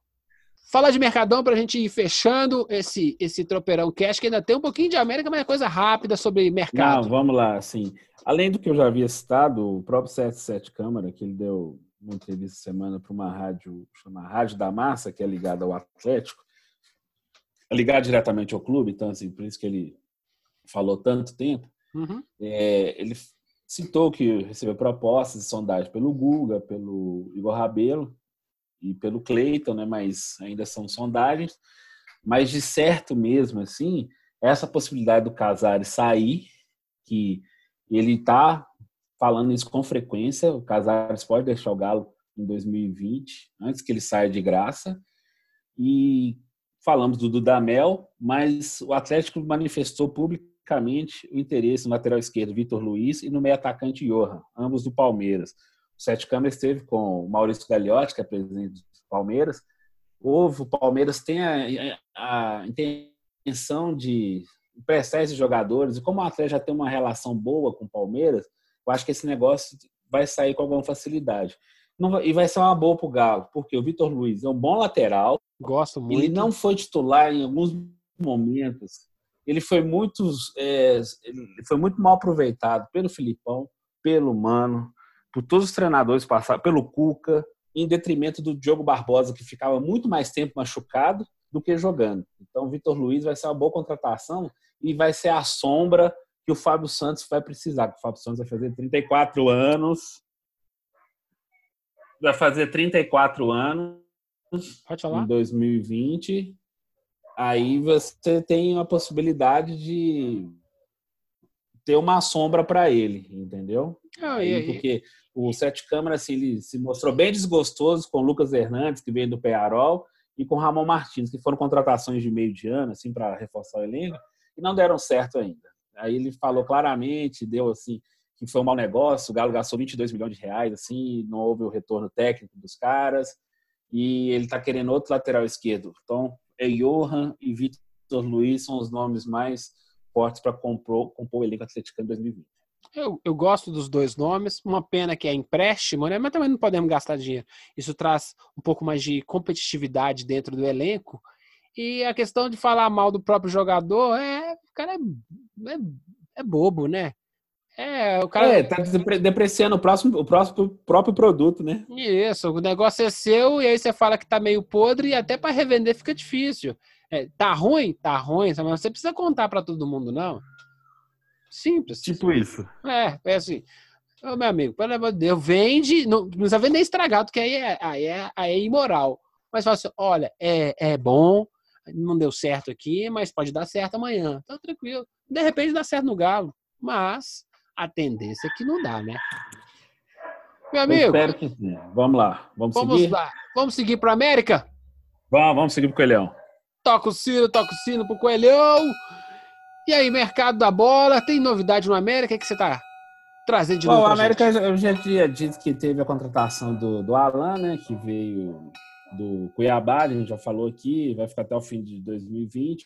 Fala de Mercadão para a gente ir fechando esse, esse tropeirão cash, que ainda tem um pouquinho de América, mas é coisa rápida sobre mercado. Não, vamos lá, assim. Além do que eu já havia citado, o próprio 77 Câmara, que ele deu uma entrevista semana para uma rádio chamada Rádio da Massa, que é ligada ao Atlético, é ligado diretamente ao clube, então, assim, por isso que ele falou tanto tempo. Uhum. É, ele citou que recebeu propostas de sondagem pelo Guga, pelo Igor Rabelo, e pelo Cleiton, né? Mas ainda são sondagens. Mas de certo mesmo, assim, essa possibilidade do Casares sair, que ele está falando isso com frequência, o Casares pode deixar o Galo em 2020, antes que ele saia de graça. E falamos do Dudamel, mas o Atlético manifestou publicamente o interesse no lateral esquerdo Vitor Luiz e no meio atacante Johan, ambos do Palmeiras. O Sete Câmara esteve com o Maurício Gagliotti, que é presidente do Palmeiras. Houve, o Palmeiras tem a, a, intenção de prestar esses jogadores, e como o Atlético já tem uma relação boa com o Palmeiras, eu acho que esse negócio vai sair com alguma facilidade. Não, e vai ser uma boa para o Galo, porque o Vitor Luiz é um bom lateral. Gosto muito. Ele não foi titular em alguns momentos. Ele foi muito, é, ele foi muito mal aproveitado pelo Filipão, pelo Mano por todos os treinadores passaram, pelo Cuca, em detrimento do Diogo Barbosa, que ficava muito mais tempo machucado do que jogando. Então, o Vitor Luiz vai ser uma boa contratação e vai ser a sombra que o Fábio Santos vai precisar. O Fábio Santos vai fazer 34 anos. Vai fazer 34 anos em 2020. Aí você tem a possibilidade de ter uma sombra para ele, entendeu? Ah, e, porque o Sete Câmara assim, ele se mostrou bem desgostoso com o Lucas Hernandes, que veio do Pearol, e com o Ramon Martins, que foram contratações de meio de ano, assim, para reforçar o elenco, e não deram certo ainda. Aí ele falou claramente, deu assim, que foi um mau negócio, o Galo gastou 22 milhões de reais, assim, não houve o retorno técnico dos caras, e ele está querendo outro lateral esquerdo. Então, é Johan e Vitor Luiz são os nomes mais fortes para compor, compor o elenco atleticano em 2020. Eu, eu gosto dos dois nomes. Uma pena que é empréstimo, né? Mas também não podemos gastar dinheiro. Isso traz um pouco mais de competitividade dentro do elenco. E a questão de falar mal do próprio jogador é, o cara é, é, é bobo, né? É, o cara. É, tá depreciando o, próximo, o próximo, próprio produto, né? Isso, o negócio é seu e aí você fala que tá meio podre e até para revender fica difícil. É, tá ruim? Tá ruim, mas você precisa contar para todo mundo, não. Simples. Tipo isso. É, é assim. Ô, meu amigo, pelo amor de Deus, vende, não, precisa vender estragado, que aí é, aí é, aí é imoral. Mas fala assim, olha, é, é bom, não deu certo aqui, mas pode dar certo amanhã. Então, tranquilo. De repente dá certo no Galo, mas a tendência é que não dá, né? Meu amigo. Eu espero que sim. Vamos lá. Vamos, vamos seguir? lá. Vamos seguir para América? Vamos, vamos seguir para o Coelhão. Toca o sino, toca o sino pro Coelhão. E aí, mercado da bola, tem novidade no América? O que você tá trazendo de novo? Bom, o América, gente? eu já tinha dito que teve a contratação do, do Alan, né? Que veio do Cuiabá, a gente já falou aqui, vai ficar até o fim de 2020.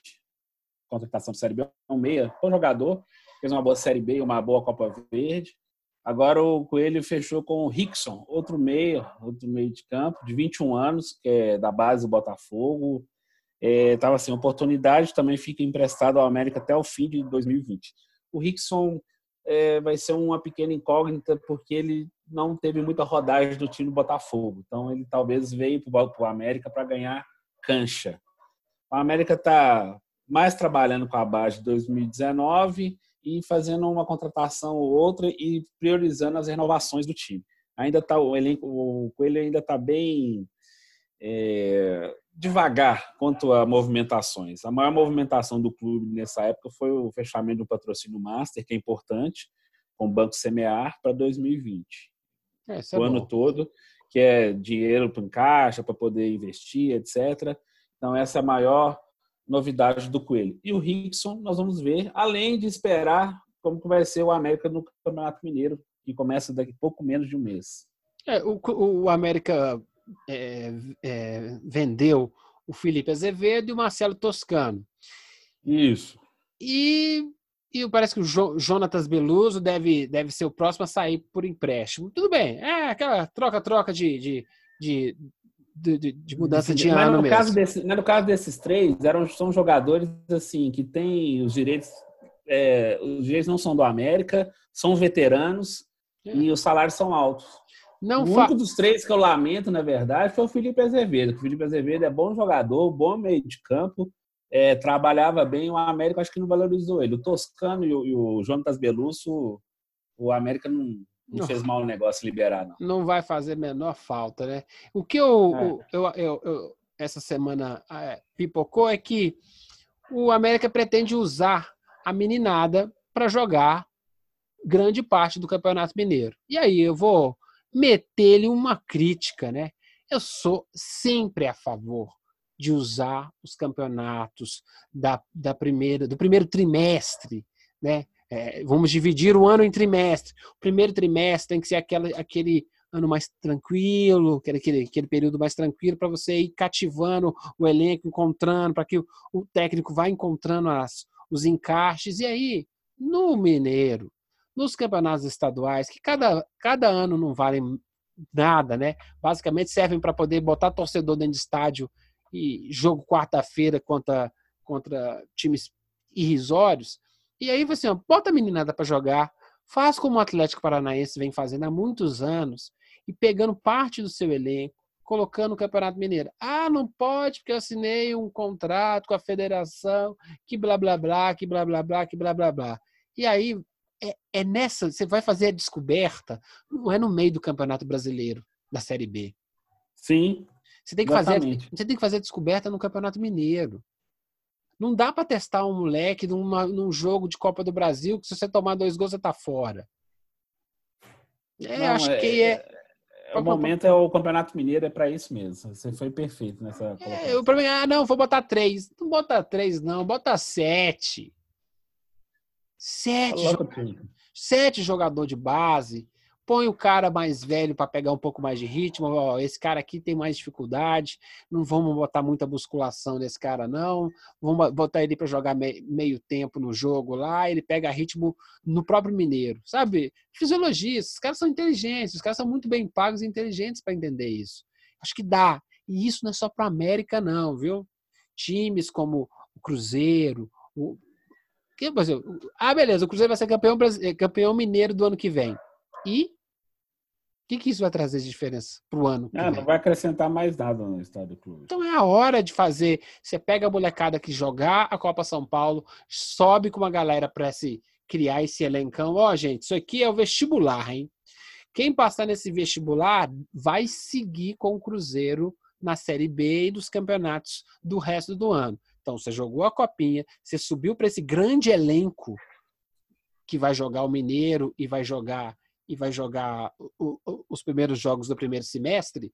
Contratação de Série B, um meia, bom jogador, fez uma boa Série B, uma boa Copa Verde. Agora o Coelho fechou com o Rickson, outro meio, outro meio de campo, de 21 anos, que é da base do Botafogo, estava é, assim, oportunidade também fica emprestado ao América até o fim de 2020. O Rickson é, vai ser uma pequena incógnita porque ele não teve muita rodagem do time do Botafogo. Então ele talvez veio para o América para ganhar cancha. O América está mais trabalhando com a base de 2019 e fazendo uma contratação ou outra e priorizando as renovações do time. Ainda está o elenco, o Coelho ainda está bem é, devagar quanto a movimentações. A maior movimentação do clube nessa época foi o fechamento do patrocínio Master, que é importante, com o Banco Semear para 2020. É, é, o bom. ano todo, que é dinheiro para caixa, para poder investir, etc. Então, essa é a maior novidade do Coelho. E o Rickson, nós vamos ver, além de esperar como que vai ser o América no Campeonato Mineiro, que começa daqui pouco menos de um mês. É, o, o América é, é, vendeu o Felipe Azevedo e o Marcelo Toscano. Isso. E, e parece que o jo, Jonatas Beluso deve, deve ser o próximo a sair por empréstimo. Tudo bem, é aquela troca-troca de, de, de, de, de mudança de, ano no mesmo. Caso desse, no caso desses três, eram, são jogadores assim que têm os direitos. É, os direitos não são do América, são veteranos é. e os salários são altos. Não o único dos três que eu lamento, na verdade, foi o Felipe Azevedo. O Felipe Azevedo é bom jogador, bom meio de campo, é, trabalhava bem. O América acho que não valorizou ele. O Toscano e o, e o Jonatas Belusso, o América não, não, não, fez mal o negócio liberar, não. Não vai fazer menor falta, né? O que eu, é. eu, eu, eu, essa semana é, pipocou é que o América pretende usar a meninada para jogar grande parte do Campeonato Mineiro. E aí eu vou meter-lhe uma crítica, né? Eu sou sempre a favor de usar os campeonatos da, da primeira, do primeiro trimestre, né? É, vamos dividir o ano em trimestre. O primeiro trimestre tem que ser aquela, aquele ano mais tranquilo, aquele, aquele período mais tranquilo para você ir cativando o elenco, encontrando, para que o, o, técnico vá encontrando as, os encaixes. E aí, no Mineiro, nos campeonatos estaduais, que cada, cada ano não valem nada, né? Basicamente servem para poder botar torcedor dentro de estádio e jogo quarta-feira contra, contra times irrisórios. E aí você ó, bota a meninada para jogar, faz como o Atlético Paranaense vem fazendo há muitos anos e pegando parte do seu elenco, colocando o Campeonato Mineiro. Ah, não pode porque eu assinei um contrato com a federação, que blá blá blá, que blá blá blá, que blá blá blá. E aí é, é nessa, você vai fazer a descoberta, não é no meio do Campeonato Brasileiro, da Série B. Sim. Você tem que, fazer, você tem que fazer a descoberta no Campeonato Mineiro. Não dá para testar um moleque numa, num jogo de Copa do Brasil que se você tomar dois gols você tá fora. É, Não, acho é, que é, é o momento é o Campeonato Mineiro, é para isso mesmo. Você foi perfeito nessa. É, o problema é, ah, não, vou botar três. Não bota três, não, bota sete. Sete, sete jogador de base. Põe o cara mais velho para pegar um pouco mais de ritmo. Ó, esse cara aqui tem mais dificuldade. Não vamos botar muita musculação nesse cara, não. Vamos botar ele para jogar meio tempo no jogo lá. Ele pega ritmo no próprio Mineiro, sabe? Fisiologia. Esses caras são inteligentes. Os caras são muito bem pagos e inteligentes para entender isso. Acho que dá. E isso não é só para América, não, viu? Times como o Cruzeiro, o que, ah, beleza, o Cruzeiro vai ser campeão, campeão mineiro do ano que vem. E o que, que isso vai trazer de diferença para o ano? Ah, não vai acrescentar mais nada no estado do clube. Então é a hora de fazer. Você pega a molecada que jogar a Copa São Paulo, sobe com uma galera para se criar esse elencão. Ó, oh, gente, isso aqui é o vestibular, hein? Quem passar nesse vestibular vai seguir com o Cruzeiro na Série B e dos campeonatos do resto do ano. Então, você jogou a copinha, você subiu para esse grande elenco que vai jogar o Mineiro e vai jogar e vai jogar o, o, os primeiros jogos do primeiro semestre,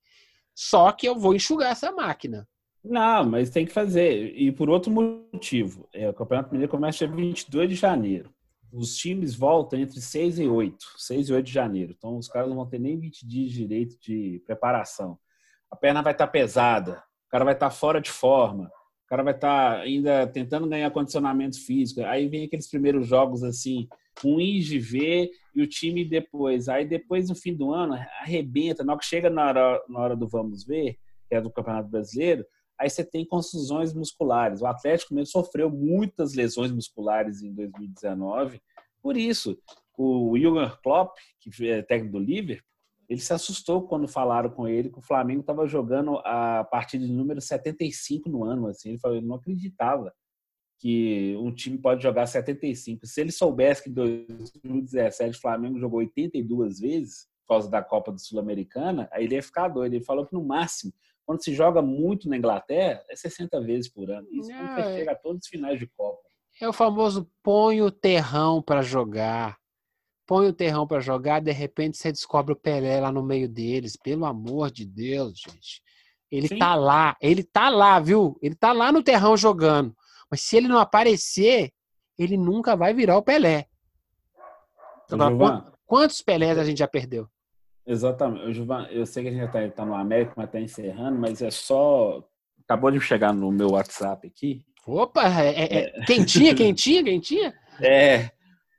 só que eu vou enxugar essa máquina. Não, mas tem que fazer. E por outro motivo. É, o Campeonato Mineiro começa dia 22 de janeiro. Os times voltam entre 6 e 8. 6 e 8 de janeiro. Então os caras não vão ter nem 20 dias de direito de preparação. A perna vai estar pesada. O cara vai estar fora de forma. O cara vai estar ainda tentando ganhar condicionamento físico. Aí vem aqueles primeiros jogos assim, ruins de ver e o time depois. Aí depois, no fim do ano, arrebenta. Na hora que chega na hora, na hora do vamos ver, que é do Campeonato Brasileiro, aí você tem contusões musculares. O Atlético mesmo sofreu muitas lesões musculares em 2019. Por isso, o Jürgen Klopp, que é técnico do Liverpool, ele se assustou quando falaram com ele que o Flamengo estava jogando a partida de número 75 no ano. Assim. Ele falou, ele não acreditava que um time pode jogar 75. Se ele soubesse que em 2017 o Flamengo jogou 82 vezes por causa da Copa do Sul-Americana, aí ele ia ficar doido. Ele falou que no máximo, quando se joga muito na Inglaterra, é 60 vezes por ano. Isso é... chega a todos os finais de Copa. É o famoso põe o terrão para jogar. Põe o terrão para jogar, de repente você descobre o Pelé lá no meio deles. Pelo amor de Deus, gente. Ele Sim. tá lá, ele tá lá, viu? Ele tá lá no terrão jogando. Mas se ele não aparecer, ele nunca vai virar o Pelé. Agora, quantos Pelés a gente já perdeu? Exatamente. Gilvan, eu sei que a gente já está tá no América, mas está encerrando, mas é só. Acabou de chegar no meu WhatsApp aqui. Opa, é, é, é. quentinha, quentinha, quentinha? É.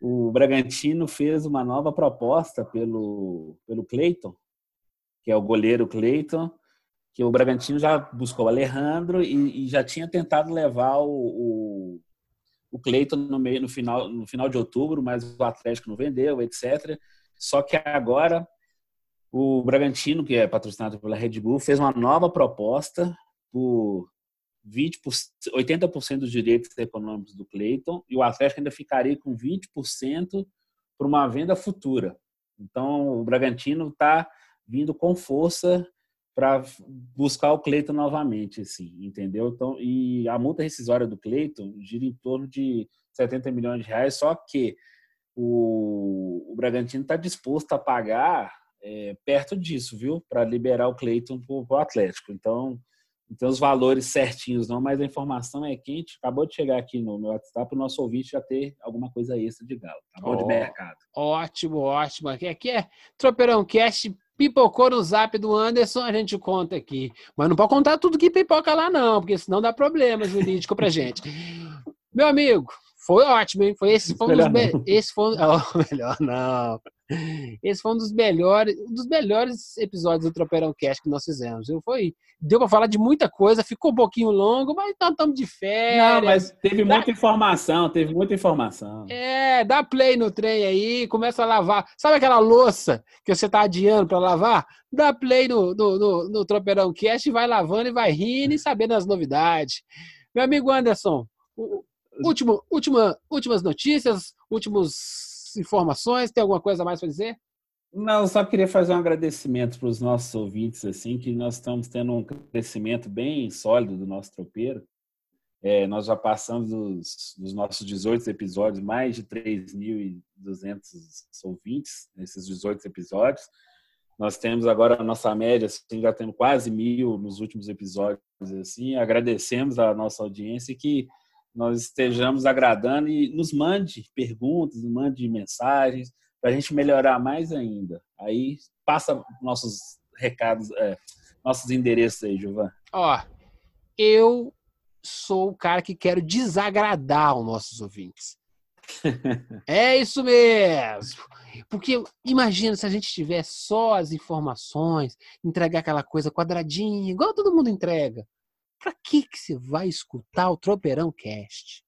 O Bragantino fez uma nova proposta pelo, pelo Cleiton, que é o goleiro Cleiton, que o Bragantino já buscou o Alejandro e, e já tinha tentado levar o, o, o Cleiton no, meio, no, final, no final de outubro, mas o Atlético não vendeu, etc. Só que agora o Bragantino, que é patrocinado pela Red Bull, fez uma nova proposta por 20%, 80% dos direitos econômicos do Cleiton e o Atlético ainda ficaria com 20% para uma venda futura. Então, o Bragantino está vindo com força para buscar o Cleiton novamente, assim, entendeu? Então, e a multa rescisória do Cleiton gira em torno de 70 milhões de reais, só que o, o Bragantino está disposto a pagar é, perto disso, viu? Para liberar o Cleiton para o Atlético. Então, não tem os valores certinhos, não, mas a informação é quente. Acabou de chegar aqui no meu WhatsApp, o nosso ouvinte já ter alguma coisa extra de galo. Tá bom oh, de mercado. Ótimo, ótimo. Aqui, é Tropeirão Cast Pipocou no zap do Anderson, a gente conta aqui. Mas não pode contar tudo que pipoca lá, não, porque senão dá problema jurídico pra gente. Meu amigo, foi ótimo, hein? Foi esse foi um dos esse foi oh, melhor não. Esse foi um dos melhores, um dos melhores episódios do Tropeirão Cast que nós fizemos. Viu? Foi, deu para falar de muita coisa, ficou um pouquinho longo, mas nós estamos de férias. Não, mas teve dá... muita informação, teve muita informação. É, dá play no trem aí, começa a lavar. Sabe aquela louça que você está adiando para lavar? Dá play no, no, no, no Tropeirão Cast e vai lavando e vai rindo e sabendo as novidades. Meu amigo Anderson, último, última, últimas notícias, últimos informações? Tem alguma coisa mais para dizer? Não, só queria fazer um agradecimento para os nossos ouvintes, assim, que nós estamos tendo um crescimento bem sólido do nosso tropeiro. É, nós já passamos dos, dos, nossos 18 episódios, mais de 3.200 ouvintes nesses 18 episódios. Nós temos agora a nossa média, assim, já temos quase mil nos últimos episódios. Assim, agradecemos a nossa audiência que nós estejamos agradando e nos mande perguntas, nos mande mensagens para a gente melhorar mais ainda. Aí passa nossos recados, é, nossos endereços aí, Gilvan. Ó, eu sou o cara que quero desagradar os nossos ouvintes. é isso mesmo. Porque imagina se a gente tivesse só as informações, entregar aquela coisa quadradinha, igual todo mundo entrega. Para que que você vai escutar o Tropeirão Cast?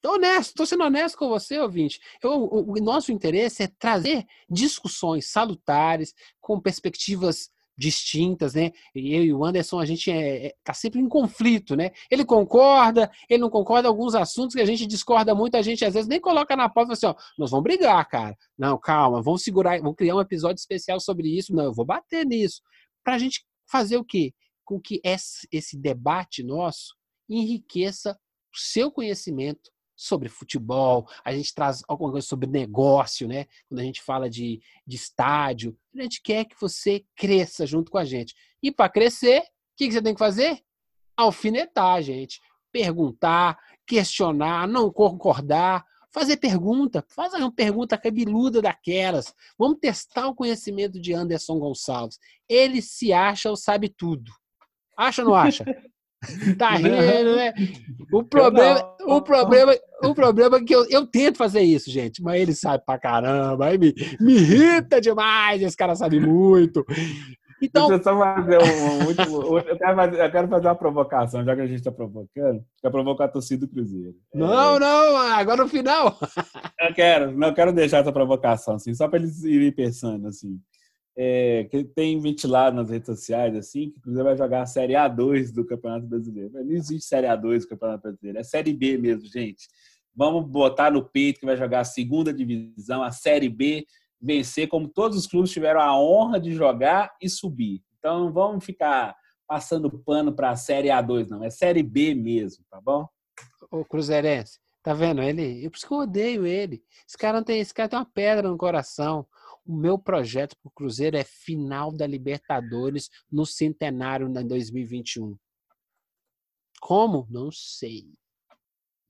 Tô honesto, tô sendo honesto com você, ouvinte. Eu, o, o nosso interesse é trazer discussões salutares, com perspectivas distintas, né? Eu e o Anderson, a gente é, é, tá sempre em conflito, né? Ele concorda, ele não concorda, alguns assuntos que a gente discorda muito, a gente às vezes nem coloca na pauta assim, ó, nós vamos brigar, cara. Não, calma, vamos segurar, vamos criar um episódio especial sobre isso. Não, eu vou bater nisso. Pra gente fazer o quê? Com que esse, esse debate nosso enriqueça o seu conhecimento sobre futebol, a gente traz alguma coisa sobre negócio, né? Quando a gente fala de, de estádio, a gente quer que você cresça junto com a gente. E para crescer, o que, que você tem que fazer? Alfinetar, gente. Perguntar, questionar, não concordar, fazer pergunta, fazer uma pergunta cabeluda daquelas. Vamos testar o conhecimento de Anderson Gonçalves. Ele se acha ou sabe tudo. Acha ou não acha? Tá rindo, né? O problema, o problema, o problema é que eu, eu tento fazer isso, gente, mas ele sabe pra caramba, aí me, me irrita demais, esse cara sabe muito. Então, Deixa eu só fazer um, último. Eu quero, fazer, eu quero fazer uma provocação, já que a gente está provocando, para provocar a torcida do Cruzeiro. Não, é... não, agora no final. Eu quero, não eu quero deixar essa provocação, assim, só para eles irem pensando, assim é, que tem ventilado nas redes sociais assim que Cruzeiro vai jogar a Série A2 do Campeonato Brasileiro. Não existe Série A2 do Campeonato Brasileiro, é Série B mesmo, gente. Vamos botar no peito que vai jogar a segunda divisão, a Série B, vencer como todos os clubes tiveram a honra de jogar e subir. Então não vamos ficar passando pano para a Série A2, não. É Série B mesmo, tá bom? O Cruzeirense, tá vendo? Ele, eu por isso que eu odeio ele. Esse cara não tem, esse cara tem uma pedra no coração. O meu projeto para o Cruzeiro é final da Libertadores no centenário em 2021. Como? Não sei.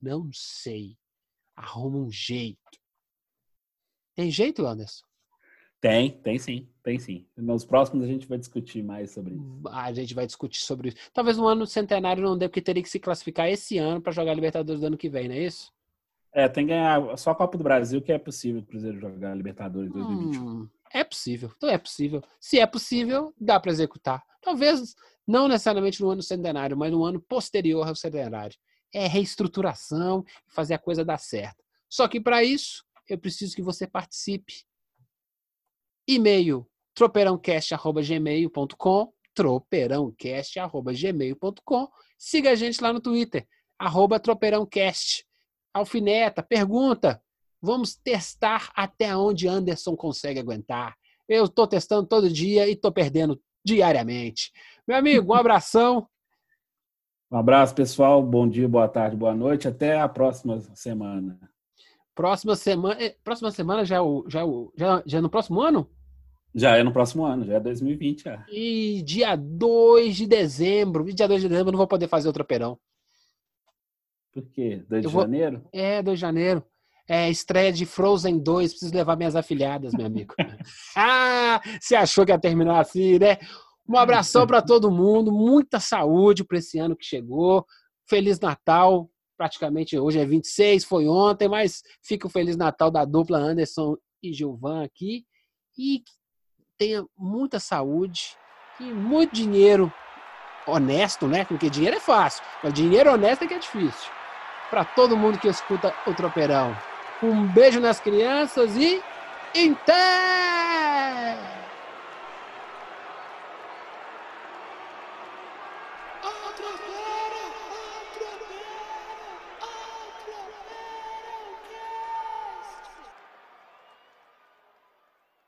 Não sei. Arruma um jeito. Tem jeito, Anderson? Tem, tem sim, tem sim. Nos próximos a gente vai discutir mais sobre isso. A gente vai discutir sobre isso. Talvez no ano centenário não dê, porque teria que se classificar esse ano para jogar Libertadores do ano que vem, não é isso? É, tem que ganhar só a Copa do Brasil que é possível o Cruzeiro jogar Libertadores 2021. Hum, é possível, então é possível. Se é possível, dá para executar. Talvez não necessariamente no ano centenário, mas no ano posterior ao centenário. É reestruturação, fazer a coisa dar certo. Só que para isso, eu preciso que você participe. E-mail tropeirãocast.gmail.com tropeirãocast.gmail.com Siga a gente lá no Twitter, arroba tropeirãocast alfineta, pergunta. Vamos testar até onde Anderson consegue aguentar. Eu estou testando todo dia e estou perdendo diariamente. Meu amigo, um abração. Um abraço, pessoal. Bom dia, boa tarde, boa noite. Até a próxima semana. Próxima semana, eh, próxima semana já, é já, é já, já é no próximo ano? Já é no próximo ano, já é 2020. Já. E dia 2 de dezembro. Dia 2 de dezembro eu não vou poder fazer outro perão. Por quê? 2 de vou... janeiro? É, 2 de janeiro. É, estreia de Frozen 2, preciso levar minhas afilhadas, meu amigo. ah, você achou que ia terminar assim, né? Um abração para todo mundo, muita saúde para esse ano que chegou. Feliz Natal. Praticamente hoje é 26, foi ontem, mas fica o Feliz Natal da dupla Anderson e Gilvan aqui. E tenha muita saúde e muito dinheiro honesto, né? Porque dinheiro é fácil, mas dinheiro honesto é que é difícil para todo mundo que escuta o Tropeirão. Um beijo nas crianças e. Inter!